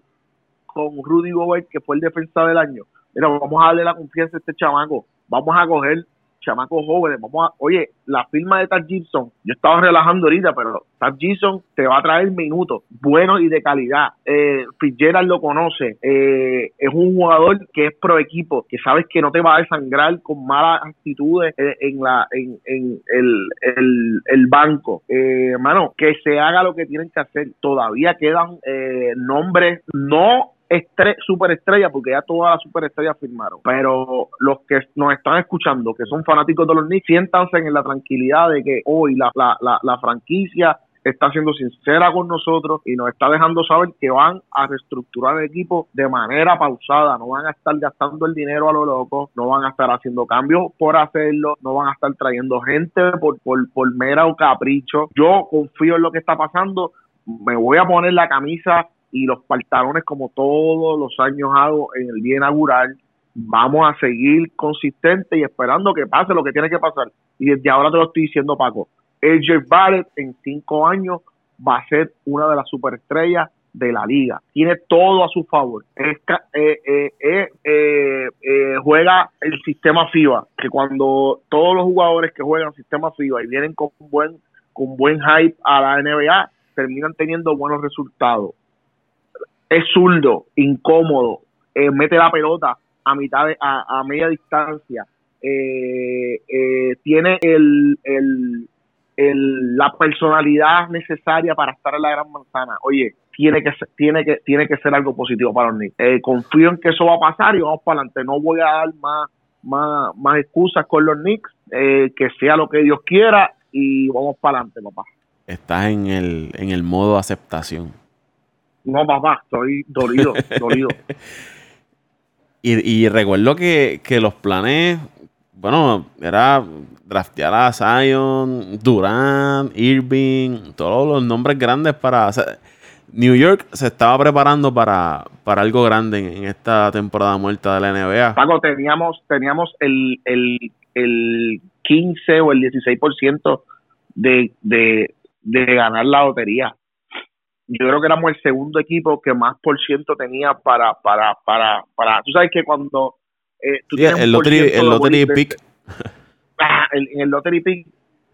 con Rudy Gobert, que fue el defensa del año. Pero vamos a darle la confianza a este chamaco. Vamos a coger chamacos jóvenes. Vamos a, oye, la firma de Tad Gibson, yo estaba relajando ahorita, pero Tad Gibson te va a traer minutos buenos y de calidad. Eh, Fitzgerald lo conoce, eh, es un jugador que es pro equipo, que sabes que no te va a desangrar con malas actitudes eh, en la en, en el, el, el banco. Eh, hermano, que se haga lo que tienen que hacer. Todavía quedan eh, nombres no estre superestrella, porque ya todas las superestrellas firmaron. Pero los que nos están escuchando, que son fanáticos de los Knicks, siéntanse en la tranquilidad de que hoy la, la, la, la franquicia está siendo sincera con nosotros y nos está dejando saber que van a reestructurar el equipo de manera pausada, no van a estar gastando el dinero a lo loco, no van a estar haciendo cambios por hacerlo, no van a estar trayendo gente por, por, por mera o capricho. Yo confío en lo que está pasando, me voy a poner la camisa y los pantalones como todos los años hago en el día inaugural. Vamos a seguir consistente y esperando que pase lo que tiene que pasar. Y desde ahora te lo estoy diciendo, Paco. AJ Barrett en cinco años va a ser una de las superestrellas de la liga. Tiene todo a su favor. Es, eh, eh, eh, juega el sistema FIBA, que cuando todos los jugadores que juegan sistema FIBA y vienen con buen, con buen hype a la NBA, terminan teniendo buenos resultados es zurdo, incómodo, eh, mete la pelota a mitad de, a, media distancia, eh, eh, tiene el, la personalidad necesaria para estar en la gran manzana. Oye, tiene que ser, tiene que tiene que ser algo positivo para los Knicks. confío en que eso va a pasar y vamos para adelante. No voy a dar más más, más excusas con los Knicks, que sea lo que Dios quiera y vamos para adelante, papá. Estás en el en el modo aceptación. No, papá, estoy dolido, dolido. Y, recuerdo que, los planes, bueno, era draftear a Zion, Durant, Irving, todos los nombres grandes para... New York se estaba preparando para, para algo grande en, esta temporada muerta de la NBA. Paco, teníamos, teníamos el, el, el 15 o el 16% de, de, de ganar la lotería yo creo que éramos el segundo equipo que más por ciento tenía para, para, para, para, tú sabes que cuando eh, tú tienes el lottery, el lottery pick. Ah, en el lottery pick,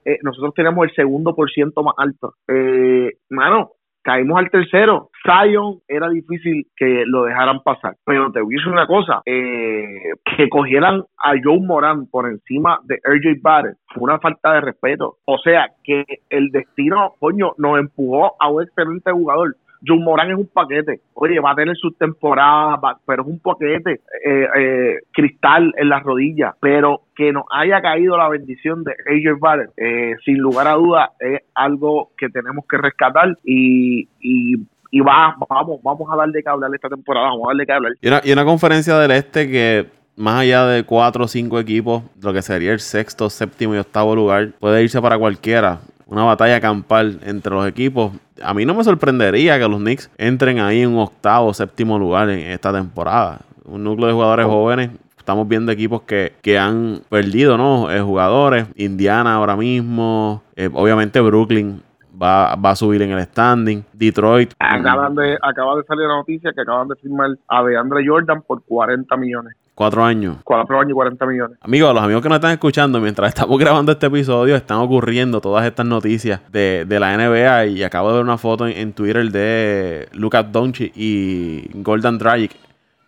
eh, nosotros tenemos el segundo por ciento más alto. Eh, mano, caímos al tercero. Zion era difícil que lo dejaran pasar. Pero te voy a decir una cosa, eh, que cogieran a Joe Moran por encima de RJ Barrett fue una falta de respeto. O sea, que el destino, coño, nos empujó a un excelente jugador. Joe Moran es un paquete. Oye, va a tener sus temporadas, pero es un paquete eh, eh, cristal en las rodillas. Pero que nos haya caído la bendición de AJ Barrett, eh, sin lugar a duda, es algo que tenemos que rescatar y, y y va, vamos, vamos a darle que hablar esta temporada, vamos a darle que hablar. Y una, y una conferencia del este que más allá de cuatro o cinco equipos, lo que sería el sexto, séptimo y octavo lugar, puede irse para cualquiera una batalla campal entre los equipos. A mí no me sorprendería que los Knicks entren ahí en un octavo o séptimo lugar en esta temporada. Un núcleo de jugadores oh. jóvenes. Estamos viendo equipos que, que han perdido, ¿no? Eh, jugadores. Indiana ahora mismo. Eh, obviamente Brooklyn Va, va, a subir en el standing. Detroit. Acaban de, acaba de salir la noticia que acaban de firmar a DeAndre Jordan por 40 millones. Cuatro años. Cuatro años y 40 millones. Amigos, los amigos que nos están escuchando, mientras estamos grabando este episodio, están ocurriendo todas estas noticias de, de la NBA y acabo de ver una foto en, Twitter de Lucas Doncic y Golden Dragic,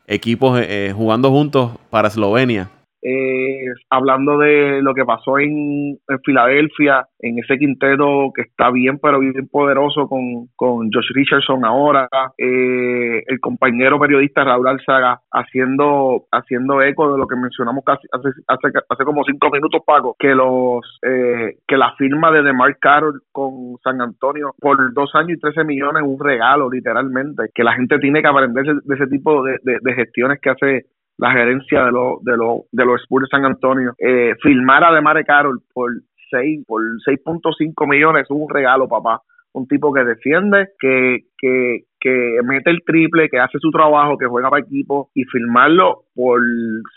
equipos eh, jugando juntos para Eslovenia eh, hablando de lo que pasó en, Filadelfia, en ese quinteto que está bien, pero bien poderoso con, con Josh Richardson ahora, eh, el compañero periodista Raúl Alzaga haciendo, haciendo eco de lo que mencionamos casi hace, hace, hace como cinco minutos, Paco, que los eh, que la firma de DeMar Carroll con San Antonio por dos años y 13 millones es un regalo, literalmente, que la gente tiene que aprender de, ese tipo de, de gestiones que hace la gerencia de, los de, los de los Spurs de San Antonio. Eh, filmar a Demare Carol por 6 por 6.5 millones es un regalo, papá. Un tipo que defiende, que, que, que mete el triple, que hace su trabajo, que juega para equipo y firmarlo por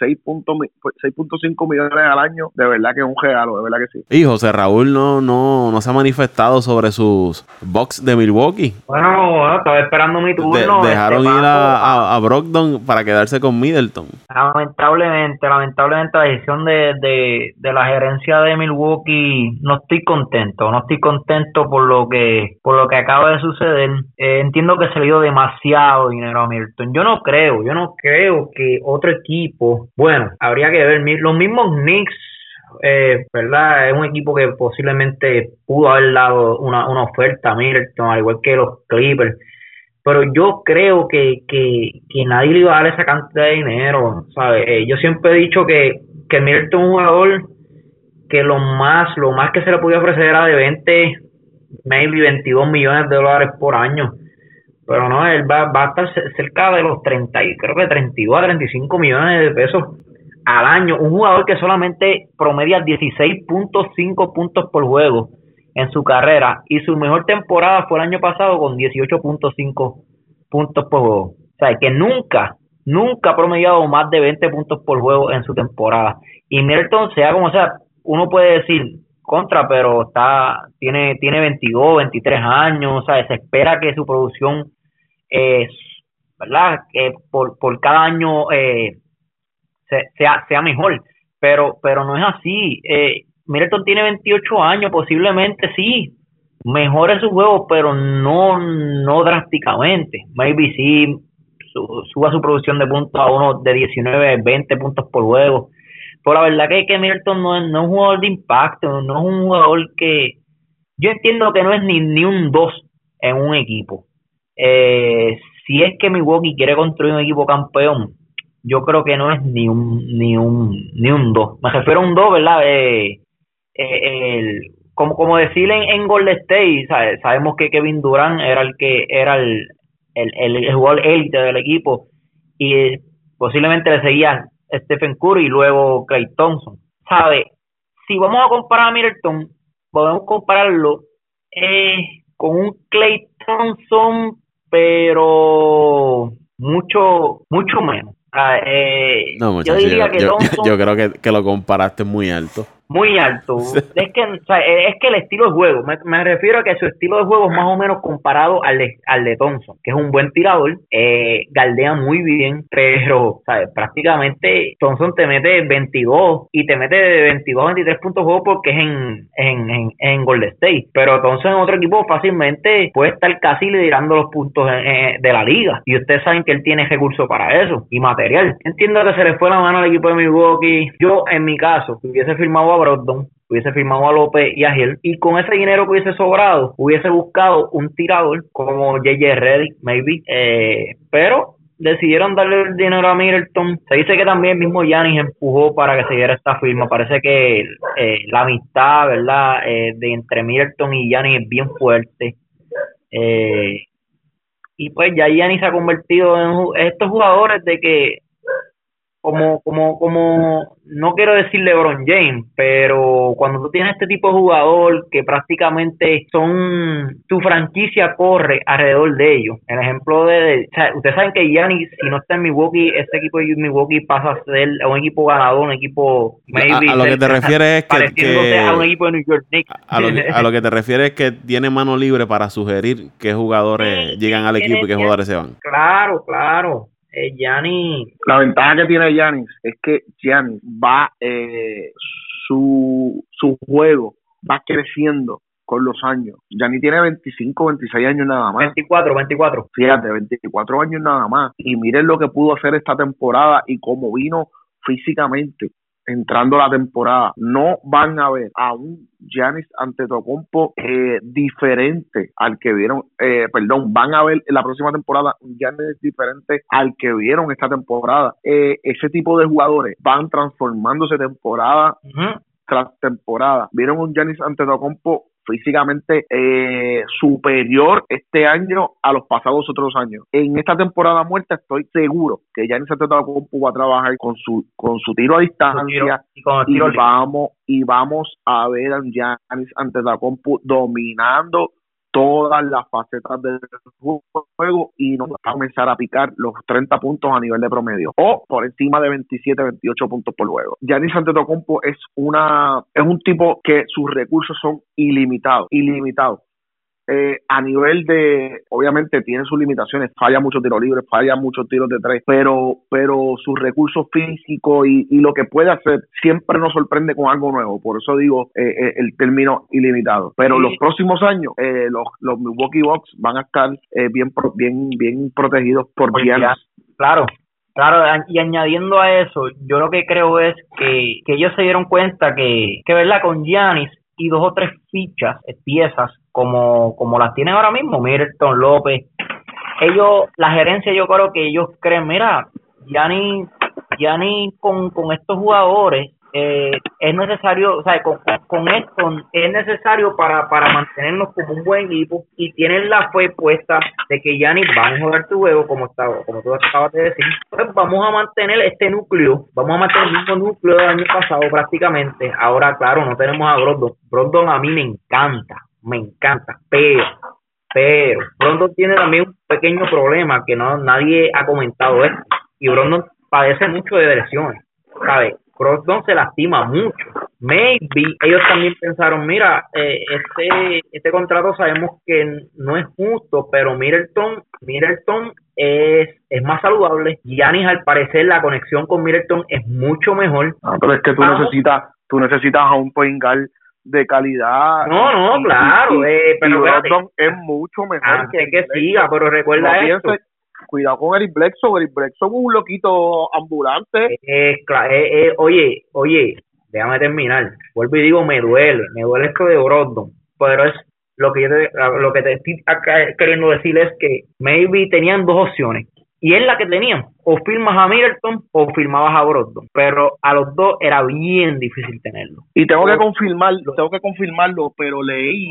6.5 millones al año, de verdad que es un regalo, de verdad que sí. Y José Raúl no, no, no se ha manifestado sobre sus Bucks de Milwaukee. Bueno, estaba esperando mi turno. dejaron este, ir a, a, Brogdon para quedarse con Middleton. Lamentablemente, lamentablemente la decisión de, de, de la gerencia de Milwaukee no estoy contento, no estoy contento por lo que por lo que acaba de suceder. Eh, entiendo que dio demasiado dinero a Middleton. Yo no creo, yo no creo que otro equipo, bueno, habría que ver, los mismos Knicks eh, ¿verdad? Es un equipo que posiblemente pudo haber dado una, una oferta a Milton, al igual que los Clippers. Pero yo creo que, que, que nadie le iba a dar esa cantidad de dinero, ¿sabes? Eh, yo siempre he dicho que, que Milton es un jugador que lo más, lo más que se le podía ofrecer era de 20, maybe 22 millones de dólares por año pero no, él va, va a estar cerca de los 30, creo que 32 a 35 millones de pesos al año. Un jugador que solamente promedia 16.5 puntos por juego en su carrera y su mejor temporada fue el año pasado con 18.5 puntos por juego. O sea, que nunca, nunca ha promediado más de 20 puntos por juego en su temporada. Y Milton, sea como sea, uno puede decir contra, pero está tiene tiene 22, 23 años, o sea, se espera que su producción eh, ¿verdad? Que por, por cada año eh, sea, sea mejor, pero, pero no es así. Eh, Middleton tiene 28 años, posiblemente sí, mejore su juego, pero no, no drásticamente. Maybe sí suba su producción de puntos a uno de 19, 20 puntos por juego. Pero la verdad que, que Middleton no es, no es un jugador de impacto, no es un jugador que... Yo entiendo que no es ni, ni un 2 en un equipo. Eh, si es que Milwaukee quiere construir un equipo campeón, yo creo que no es ni un ni un ni un 2. Me refiero a un 2, ¿verdad? Eh, eh, el, como como decir en, en Golden State, sabemos que Kevin Durant era el que era el, el, el, jugador élite del equipo y posiblemente le seguía Stephen Curry y luego Clay Thompson. ¿Sabe? Si vamos a comparar a Middleton, podemos compararlo eh, con un Clay Thompson pero mucho, mucho menos. Ah, eh, no, yo diría que yo, yo, creo que, que, lo comparaste muy alto muy alto. Es que es que el estilo de juego, me, refiero a que su estilo de juego es más o menos comparado al de, al de Thompson, que es un buen tirador, eh, galdea muy bien, pero ¿sabes? prácticamente Thompson te mete 22 y te mete de 22 a 23 puntos de juego porque es en, en, en, en Golden State, pero Thompson en otro equipo fácilmente puede estar casi liderando los puntos de la liga y ustedes saben que él tiene recursos para eso y material. Entiendo que se le fue la mano al equipo de Milwaukee. Yo, en mi caso, hubiese firmado a hubiese firmado a López y a Gil, y con ese dinero que hubiese sobrado, hubiese buscado un tirador como JJ Reddick, maybe, eh, pero decidieron darle el dinero a Middleton. Se dice que también el mismo Yanis empujó para que se diera esta firma. Parece que eh, la amistad, ¿verdad?, eh, de entre Middleton y Yanis es bien fuerte. y pues ya Yanis se ha convertido en estos jugadores de que como, como, como, no quiero decir LeBron James, pero cuando tú tienes este tipo de jugador que prácticamente son, tu franquicia corre alrededor de ellos. El ejemplo de, ustedes saben que Gianni, si no está en Milwaukee, este equipo de Milwaukee pasa a ser un equipo ganador, un equipo, maybe, a, lo que te refieres es que, a un equipo de New York Knicks. A, lo que, te refieres es que tiene mano libre para sugerir qué jugadores llegan al equipo y qué jugadores se van. Claro, claro eh, La ventaja que tiene Giannis es que Giannis va, eh, su, su juego va creciendo con los años. Gianni tiene 25, 26 años nada más. 24, 24. Fíjate, 24 años nada más. Y miren lo que pudo hacer esta temporada y cómo vino físicamente entrando la temporada, no van a ver a un Giannis Antetokounmpo eh, diferente al que vieron, eh, perdón, van a ver en la próxima temporada un Giannis diferente al que vieron esta temporada. Eh, ese tipo de jugadores van transformándose temporada tras temporada. Vieron un Giannis Antetokounmpo físicamente eh, superior este año a los pasados otros años. En esta temporada muerta estoy seguro que Giannis Antetokounmpo va a trabajar con su con su tiro a distancia y, vamos y vamos a ver a Giannis Antetokounmpo dominando todas las facetas del juego y nos va a comenzar a picar los 30 puntos a nivel de promedio o por encima de 27, 28 puntos por juego. Giannis Antetokounmpo es una es un tipo que sus recursos son ilimitados, ilimitados. Eh, a nivel de, obviamente tiene sus limitaciones, falla muchos tiros libres, falla muchos tiros de tres, pero, pero sus recursos físicos y, lo que puede hacer siempre nos sorprende con algo nuevo. Por eso digo eh, eh, el término ilimitado. Pero los próximos años, los, los Milwaukee Bucks van a estar bien, bien, bien protegidos por Giannis. Claro, Claro, y añadiendo a eso, yo lo que creo es que, que ellos se dieron cuenta que, que ¿verdad? Con Giannis y dos o tres fichas, piezas como, como las tienen ahora mismo, Milton López. Ellos, la gerencia, yo creo que ellos creen, mira, ya ni, ya ni con, con estos jugadores eh, es necesario, o sea, con, con, esto es necesario para, para mantenernos como un buen equipo y tienen la fe puesta de que ya ni van a jugar tu juego como estaba, como tú acabas de decir. Pues vamos a mantener este núcleo, vamos a mantener el mismo núcleo del año pasado prácticamente. Ahora, claro, no tenemos a Brondon. Brondon a mí me encanta, me encanta, pero, pero, Brondon tiene también un pequeño problema que no nadie ha comentado esto, y Brondon padece mucho de lesiones, ¿sabes? Brondon se lastima mucho. Maybe ellos también pensaron, mira, eh, este, este contrato sabemos que no es justo, pero Middleton, Middleton es, es más saludable. Giannis, al parecer, la conexión con Middleton es mucho mejor. Ah, pero es que tú necesitas, tú necesitas a un point de calidad. No, no, claro, eh, pero es mucho mejor. Antes que, siga, pero recuerda esto. cuidado con Eric Bledsoe, Eric Bledsoe es un loquito ambulante. Eh, eh, oye, oye, déjame terminar. Vuelvo y digo, me duele, me duele esto de Brogdon, pero es lo que yo te, lo que te estoy queriendo decir es que maybe tenían dos opciones y es la que tenían. O firmas a Middleton o firmabas a Brogdon. Pero a los dos era bien difícil tenerlo. Y tengo que confirmarlo, tengo que confirmarlo, pero leí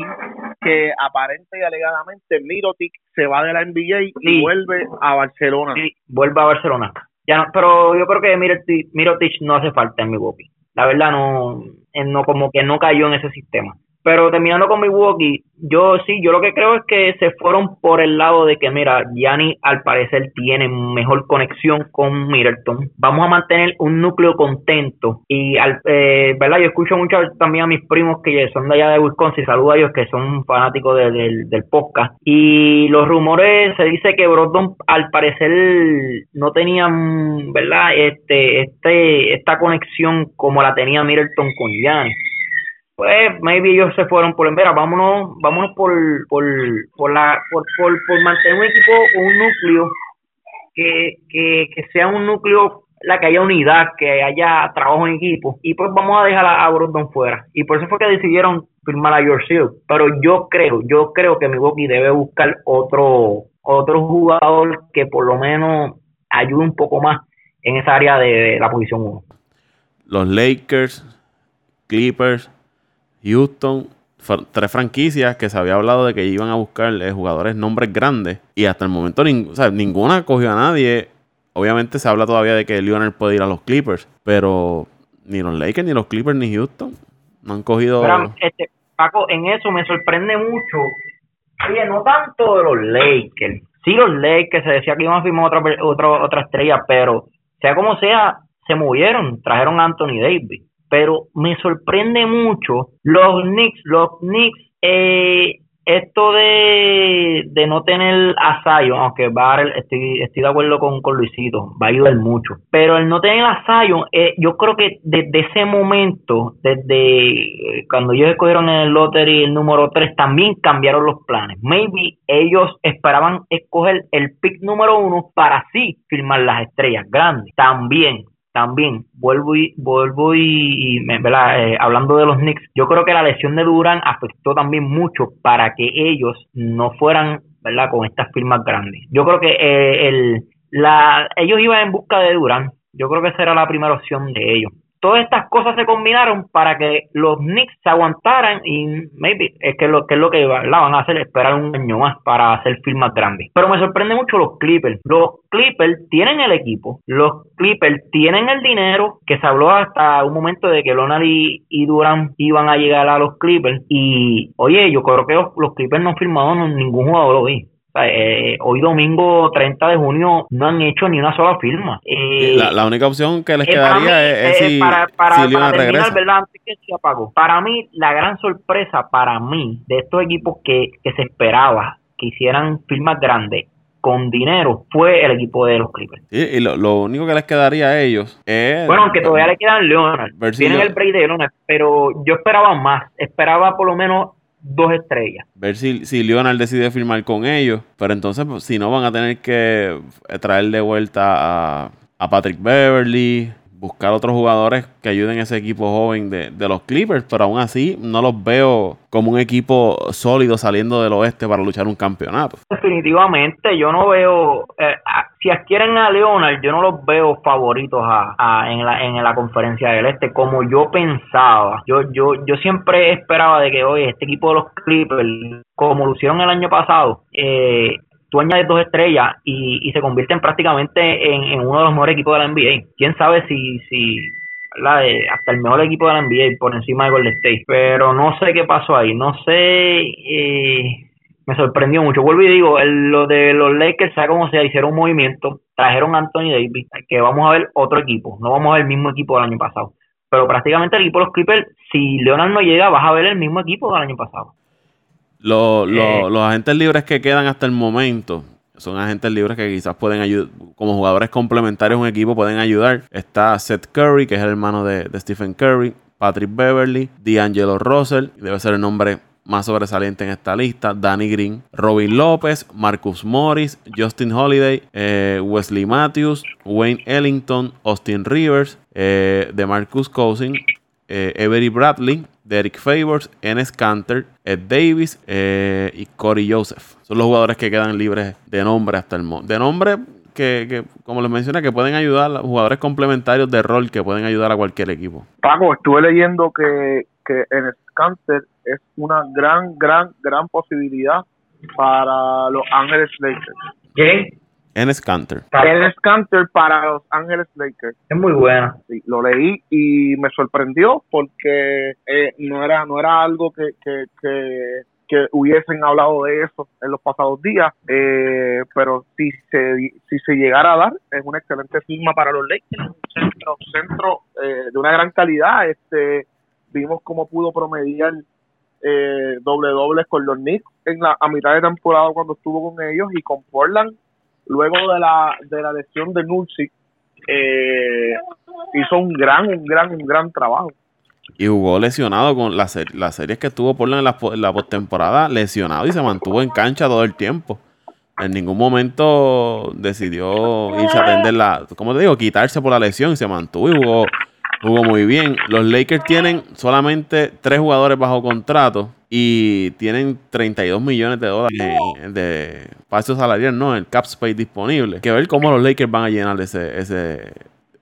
que aparente y alegadamente Mirotic se va de la NBA y vuelve a Barcelona. Sí, vuelve a Barcelona. Ya pero yo creo que Mirotic, no hace falta en Milwaukee. La verdad no, no como que no cayó en ese sistema. Pero terminando con Milwaukee, yo sí, yo lo que creo es que se fueron por el lado de que, mira, Gianni al parecer tiene mejor conexión con Middleton. Vamos a mantener un núcleo contento. Y, al, eh, ¿verdad? Yo escucho mucho también a mis primos que son de allá de Wisconsin, saludo a ellos que son fanáticos del podcast. Y los rumores, se dice que Brogdon al parecer no tenían, ¿verdad? Este, este, esta conexión como la tenía Middleton con Gianni pues maybe ellos se fueron por mira vámonos vámonos por por por la por, por, mantener un equipo un núcleo que, que, que sea un núcleo la que haya unidad que haya trabajo en equipo y pues vamos a dejar a, Brandon fuera. Y por eso fue que decidieron firmar a George pero yo creo yo creo que Milwaukee debe buscar otro otro jugador que por lo menos ayude un poco más en esa área de la posición 1 los Lakers Clippers Houston, tres franquicias que se había hablado de que iban a buscar eh, jugadores nombres grandes y hasta el momento ninguna cogió a nadie. Obviamente se habla todavía de que Lionel puede ir a los Clippers, pero ni los Lakers, ni los Clippers, ni Houston no han cogido. este, Paco, en eso me sorprende mucho. Oye, no tanto de los Lakers. Sí, los Lakers se decía que iban a firmar otra, otra, otra estrella, pero sea como sea, se movieron, trajeron a Anthony Davis pero me sorprende mucho los Knicks, los Knicks, eh, esto de, de no tener a Zion, aunque va estoy, estoy de acuerdo con, Luisito, va a ayudar mucho, pero el no tener a Zion, eh, yo creo que desde ese momento, desde cuando ellos escogieron el lottery el número 3, también cambiaron los planes. Maybe ellos esperaban escoger el pick número 1 para así firmar las estrellas grandes. También también vuelvo y vuelvo y, eh, hablando de los Knicks, yo creo que la lesión de Durán afectó también mucho para que ellos no fueran, ¿verdad? Con estas firmas grandes. Yo creo que eh, el, la, ellos iban en busca de Durán. Yo creo que esa era la primera opción de ellos. Todas estas cosas se combinaron para que los Knicks se aguantaran y maybe es que lo que es lo que la van a hacer esperar un año más para hacer firmas grandes. Pero me sorprende mucho los Clippers. Los Clippers tienen el equipo, los Clippers tienen el dinero, que se habló hasta un momento de que Lonald y, y Durant iban a llegar a los Clippers y oye, yo creo que los, los Clippers no han firmado ningún jugador hoy. Eh, hoy domingo 30 de junio no han hecho ni una sola firma. Eh, la, única opción que les eh, quedaría es, si, para, para, regresa. Antes que se apagó. Para mí, la gran sorpresa para mí de estos equipos que, que se esperaba que hicieran firmas grandes con dinero fue el equipo de los Clippers. y lo, único que les quedaría a ellos es... Bueno, aunque todavía le quedan Leonard. Tienen el break de Leonard, pero yo esperaba más. Esperaba por lo menos dos estrellas. Ver si, si Leonard decide firmar con ellos. Pero entonces, pues, si no, van a tener que traer de vuelta a, a Patrick Beverly, buscar otros jugadores que ayuden a ese equipo joven de, los Clippers, pero aún así no los veo como un equipo sólido saliendo del oeste para luchar un campeonato. Definitivamente, yo no veo, eh, si adquieren a Leonard, yo no los veo favoritos a, en, la, en la conferencia del este como yo pensaba. Yo, yo, yo siempre esperaba de que hoy este equipo de los Clippers, como lo hicieron el año pasado, eh, tú añades dos estrellas y, se convierten prácticamente en, uno de los mejores equipos de la NBA. Quién sabe si, si la de, hasta el mejor equipo de la NBA por encima de Golden State. Pero no sé qué pasó ahí. No sé. Eh, me sorprendió mucho. Vuelvo y digo, lo de los Lakers, sea como sea, hicieron un movimiento, trajeron a Anthony Davis, que vamos a ver otro equipo. No vamos a ver el mismo equipo del año pasado. Pero prácticamente el equipo de los Clippers, si Leonard no llega, vas a ver el mismo equipo del año pasado. Los, eh. los agentes libres que quedan hasta el momento son agentes libres que quizás pueden ayudar, como jugadores complementarios un equipo pueden ayudar. Está Seth Curry, que es el hermano de, Stephen Curry, Patrick Beverly, D'Angelo Russell, debe ser el nombre más sobresaliente en esta lista, Danny Green, Robin López, Marcus Morris, Justin Holiday, eh, Wesley Matthews, Wayne Ellington, Austin Rivers, eh, DeMarcus Cousins, eh, Avery Bradley, Derek Favors, Enes Canter, Ed Davis eh, y Corey Joseph. Son los jugadores que quedan libres de nombre hasta el momento. De nombre que, como les mencioné, que pueden ayudar, jugadores complementarios de rol que pueden ayudar a cualquier equipo. Paco, estuve leyendo que, que Canter es una gran, gran, gran posibilidad para los Ángeles Lakers. ¿Qué? Enes Canter. Enes Canter para Los Ángeles Lakers. Es muy buena. Sí, lo leí y me sorprendió porque eh, no era no era algo que, que, que, hubiesen hablado de eso en los pasados días, eh, pero si se, si se llegara a dar, es una excelente firma para los Lakers, un centro, centro eh, de una gran calidad. Este Vimos cómo pudo promediar doble dobles con los Knicks en la, a mitad de temporada cuando estuvo con ellos y con Portland luego de la, de la lesión de Nulsi, eh, hizo un gran, un gran, un gran trabajo. Y jugó lesionado con las la series que tuvo por en la, en la postemporada, lesionado y se mantuvo en cancha todo el tiempo. En ningún momento decidió irse a atender la, como te digo, quitarse por la lesión y se mantuvo y jugó, jugó muy bien. Los Lakers tienen solamente tres jugadores bajo contrato y tienen 32 millones de dólares de espacio salarial, no, el cap space disponible. Que ver cómo los Lakers van a llenar ese, ese,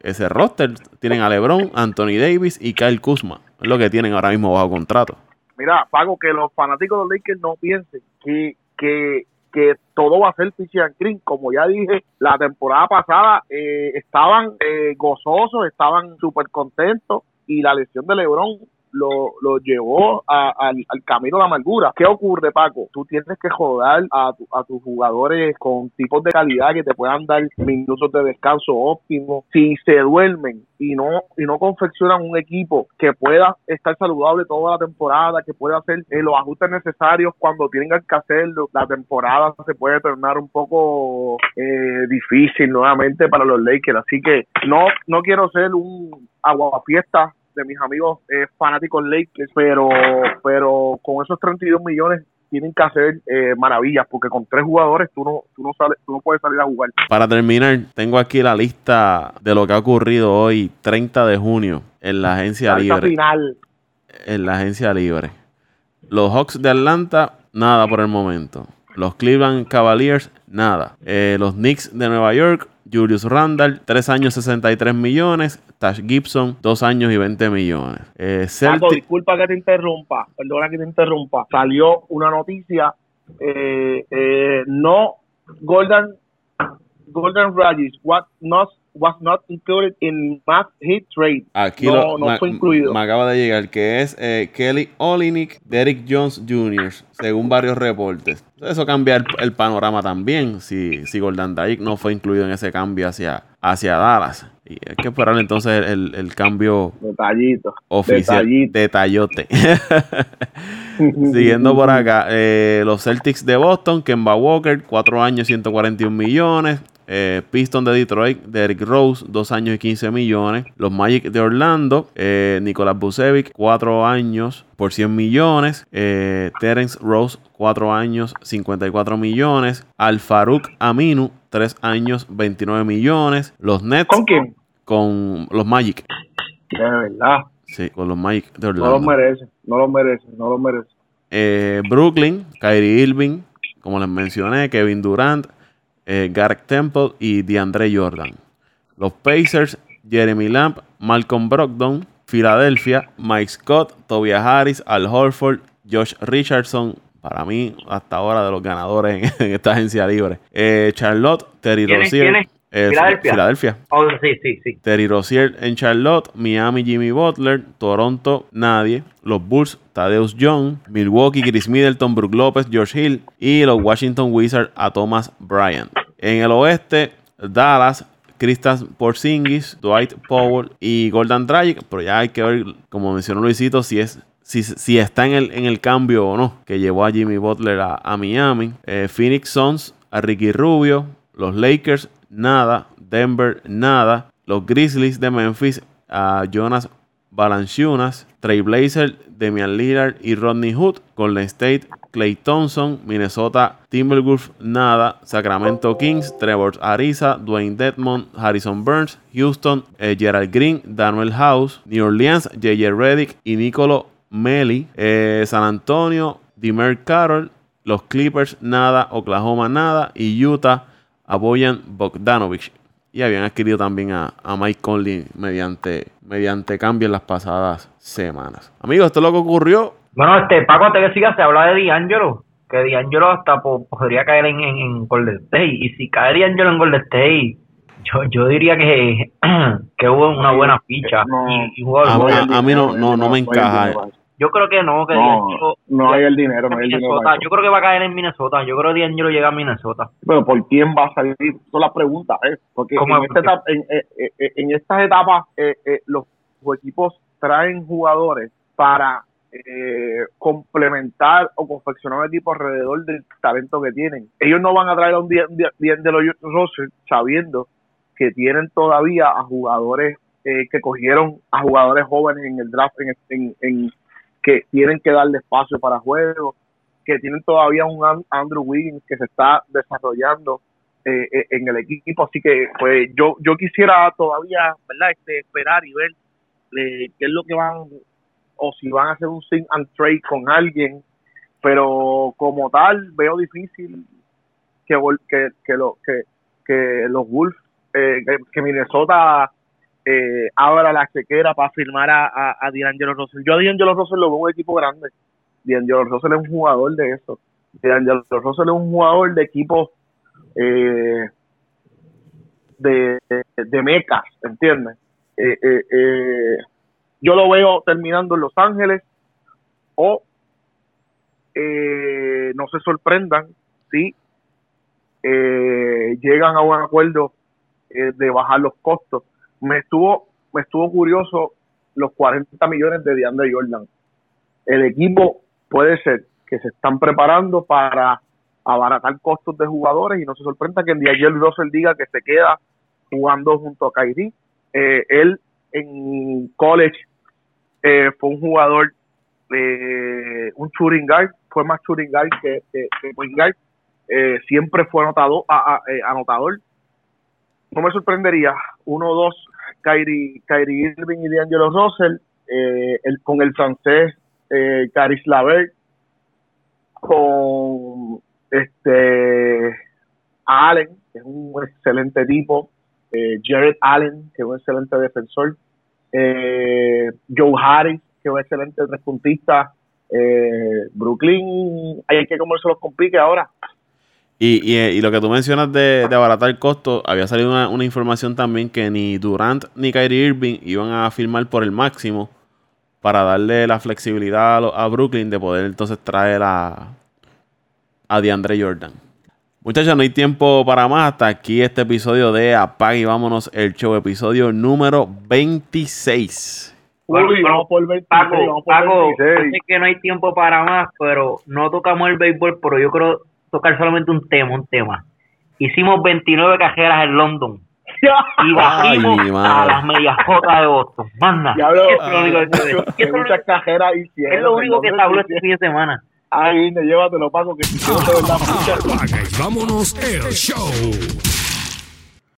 ese roster. Tienen a LeBron, Anthony Davis y Kyle Kuzma. Es lo que tienen ahora mismo bajo contrato. Mira, Pago, que los fanáticos de los Lakers no piensen que, que, que todo va a ser Fishy and. Como ya dije, la temporada pasada eh, estaban eh, gozosos, estaban súper contentos y la lesión de LeBron lo, lo llevó al, camino de la amargura. ¿Qué ocurre, Paco? Tú tienes que joder a, a tus jugadores con tipos de calidad que te puedan dar minutos de descanso óptimo. Si se duermen y no y no confeccionan un equipo que pueda estar saludable toda la temporada, que pueda hacer eh, los ajustes necesarios cuando tienen que hacerlo, la temporada se puede tornar un poco eh, difícil nuevamente para los Lakers. Así que no no quiero ser un aguafiesta de mis amigos eh, fanáticos Lakers, pero, pero con esos 32 millones tienen que hacer eh, maravillas porque con tres jugadores tú no tú no sales tú no puedes salir a jugar. Para terminar, tengo aquí la lista de lo que ha ocurrido hoy 30 de junio en la agencia libre. Final. En la agencia libre. Los Hawks de Atlanta nada por el momento. Los Cleveland Cavaliers nada. Eh, los Knicks de Nueva York Julius Randall, 3 años 63 millones. Tash Gibson, 2 años y 20 millones. Eh, disculpa que te interrumpa, perdona que te interrumpa. Salió una noticia, eh, eh, no Golden Golden Rogers what not was not included in mass hit trade. Aquí no, no fue incluido. Me acaba de llegar que es eh, Kelly Olinick, Derek Jones Jr., según varios reportes. Eso cambia el, panorama también si, si Golden Dyke no fue incluido en ese cambio hacia, hacia Dallas. Y hay que esperar entonces el, el, cambio Detallito. oficial. Detallote. Siguiendo por acá, eh, los Celtics de Boston, Kemba Walker, 4 años, 141 millones. Eh, Piston de Detroit, Derrick Rose, 2 años y 15 millones. Los Magic de Orlando, eh, Nicolás Bucevic, 4 años por 100 millones. Eh, Terence Rose, 4 años, 54 millones. Al Farouk Aminu, 3 años, 29 millones. Los Nets. ¿Con quién? Con los Magic. De verdad. Sí, con los Magic de Orlando. No lo merece, no lo merece, no lo merece. Eh, Brooklyn, Kyrie Irving, como les mencioné, Kevin Durant, eh, Gareth Temple y DeAndre Jordan. Los Pacers, Jeremy Lamb, Malcolm Brogdon. Filadelfia, Mike Scott, Tobias Harris, Al Horford, Josh Richardson. Para mí, hasta ahora, de los ganadores en, esta agencia libre. Eh, Charlotte, Terry Rozier. Eh, Filadelfia. Oh, sí, sí, sí. Terry Rozier en Charlotte, Miami Jimmy Butler, Toronto nadie, los Bulls Tadeus Young, Milwaukee Chris Middleton, Brook Lopez, George Hill y los Washington Wizards a Thomas Bryant. En el oeste, Dallas, Kristaps Porzingis, Dwight Powell y Golden Dragic, pero ya hay que ver, como mencionó Luisito, si es si, está en el, en el cambio o no, que llevó a Jimmy Butler a, Miami. Eh, Phoenix Suns, a Ricky Rubio, los Lakers, nada. Denver, nada. Los Grizzlies de Memphis, a Jonas Valanciunas. Trailblazer, Demian Lillard y Rodney Hood. Golden State, Clay Thompson. Minnesota, Timberwolves, nada. Sacramento Kings, Trevor Ariza, Dwayne Dedmon, Harrison Burns. Houston, eh, Gerald Green, Daniel House. New Orleans, J.J. Reddick y Nicolo Melly. Eh, San Antonio, Dimer Carroll. Los Clippers, nada. Oklahoma, nada. Y Utah, apoyan Bogdanovich y habían adquirido también a, Mike Conley mediante, mediante cambio en las pasadas semanas. Amigos, esto es lo que ocurrió. Bueno, este, Paco, antes que siga, se habla de D'Angelo, que D'Angelo hasta podría caer en, en, Golden State, y si cae D'Angelo en Golden State, yo, yo diría que, que hubo una buena ficha. a, mí no, no, no me encaja. Yo creo que no, que no, no hay el dinero, no hay el dinero. Yo creo que va a caer en Minnesota. Yo creo que D'Angelo llega a Minnesota. Pero ¿por quién va a salir? Son las preguntas, ¿eh? Porque en, esta etapa, en, eh, eh, eh, en, estas etapas los, equipos traen jugadores para complementar o confeccionar un equipo alrededor del talento que tienen. Ellos no van a traer a un D'Angelo Russell sabiendo que tienen todavía a jugadores que cogieron a jugadores jóvenes en el draft en, en, que tienen que darle espacio para juego, que tienen todavía un Andrew Wiggins que se está desarrollando eh, eh, en el equipo, así que pues yo yo quisiera todavía, ¿verdad? Este, esperar y ver eh, qué es lo que van o si van a hacer un sing and trade con alguien, pero como tal veo difícil que que, que, lo, que, los Wolves, que Minnesota eh, abra la chequera para firmar a, a, a D'Angelo Russell. Yo a D'Angelo Russell lo veo un equipo grande. D'Angelo Russell es un jugador de eso. D'Angelo Russell es un jugador de equipo eh, de, de, mecas, ¿entiendes? Eh, eh, eh, yo lo veo terminando en Los Ángeles o no se sorprendan si llegan a un acuerdo de bajar los costos me estuvo, me estuvo curioso los 40 millones de DeAndre Jordan. El equipo puede ser que se están preparando para abaratar costos de jugadores y no se sorprenda que en ayer Russell diga que se queda jugando junto a Kyrie. Eh, él en college eh, fue un jugador, eh, un shooting guard, fue más shooting guard que, que, point guard. siempre fue anotado, a, anotador. No me sorprendería uno o dos Kyrie, Kyrie Irving y D'Angelo Russell, eh, con el francés eh, Caris Lavert, con este Allen, que es un excelente tipo, eh, Jared Allen, que es un excelente defensor, eh, Joe Harris, que es un excelente tres eh, Brooklyn, hay que comerse los compiques ahora. Y, y, lo que tú mencionas de, abaratar el costo, había salido una, información también que ni Durant ni Kyrie Irving iban a firmar por el máximo para darle la flexibilidad a, Brooklyn de poder entonces traer a, a DeAndre Jordan. Muchachos, no hay tiempo para más. Hasta aquí este episodio de Apague y vámonos el show, episodio número 26. Uy, vamos por 26. Paco, Paco, sé que no hay tiempo para más, pero no tocamos el béisbol, pero yo creo tocar solamente un tema, un tema. Hicimos 29 cajeras en London y bajimos a las medias jotas de Boston. Manda. es lo único que, muchas cajeras Es lo único que se habló este fin de semana. Ay, llévatelo, Paco, que si no te verdad. Vámonos el show.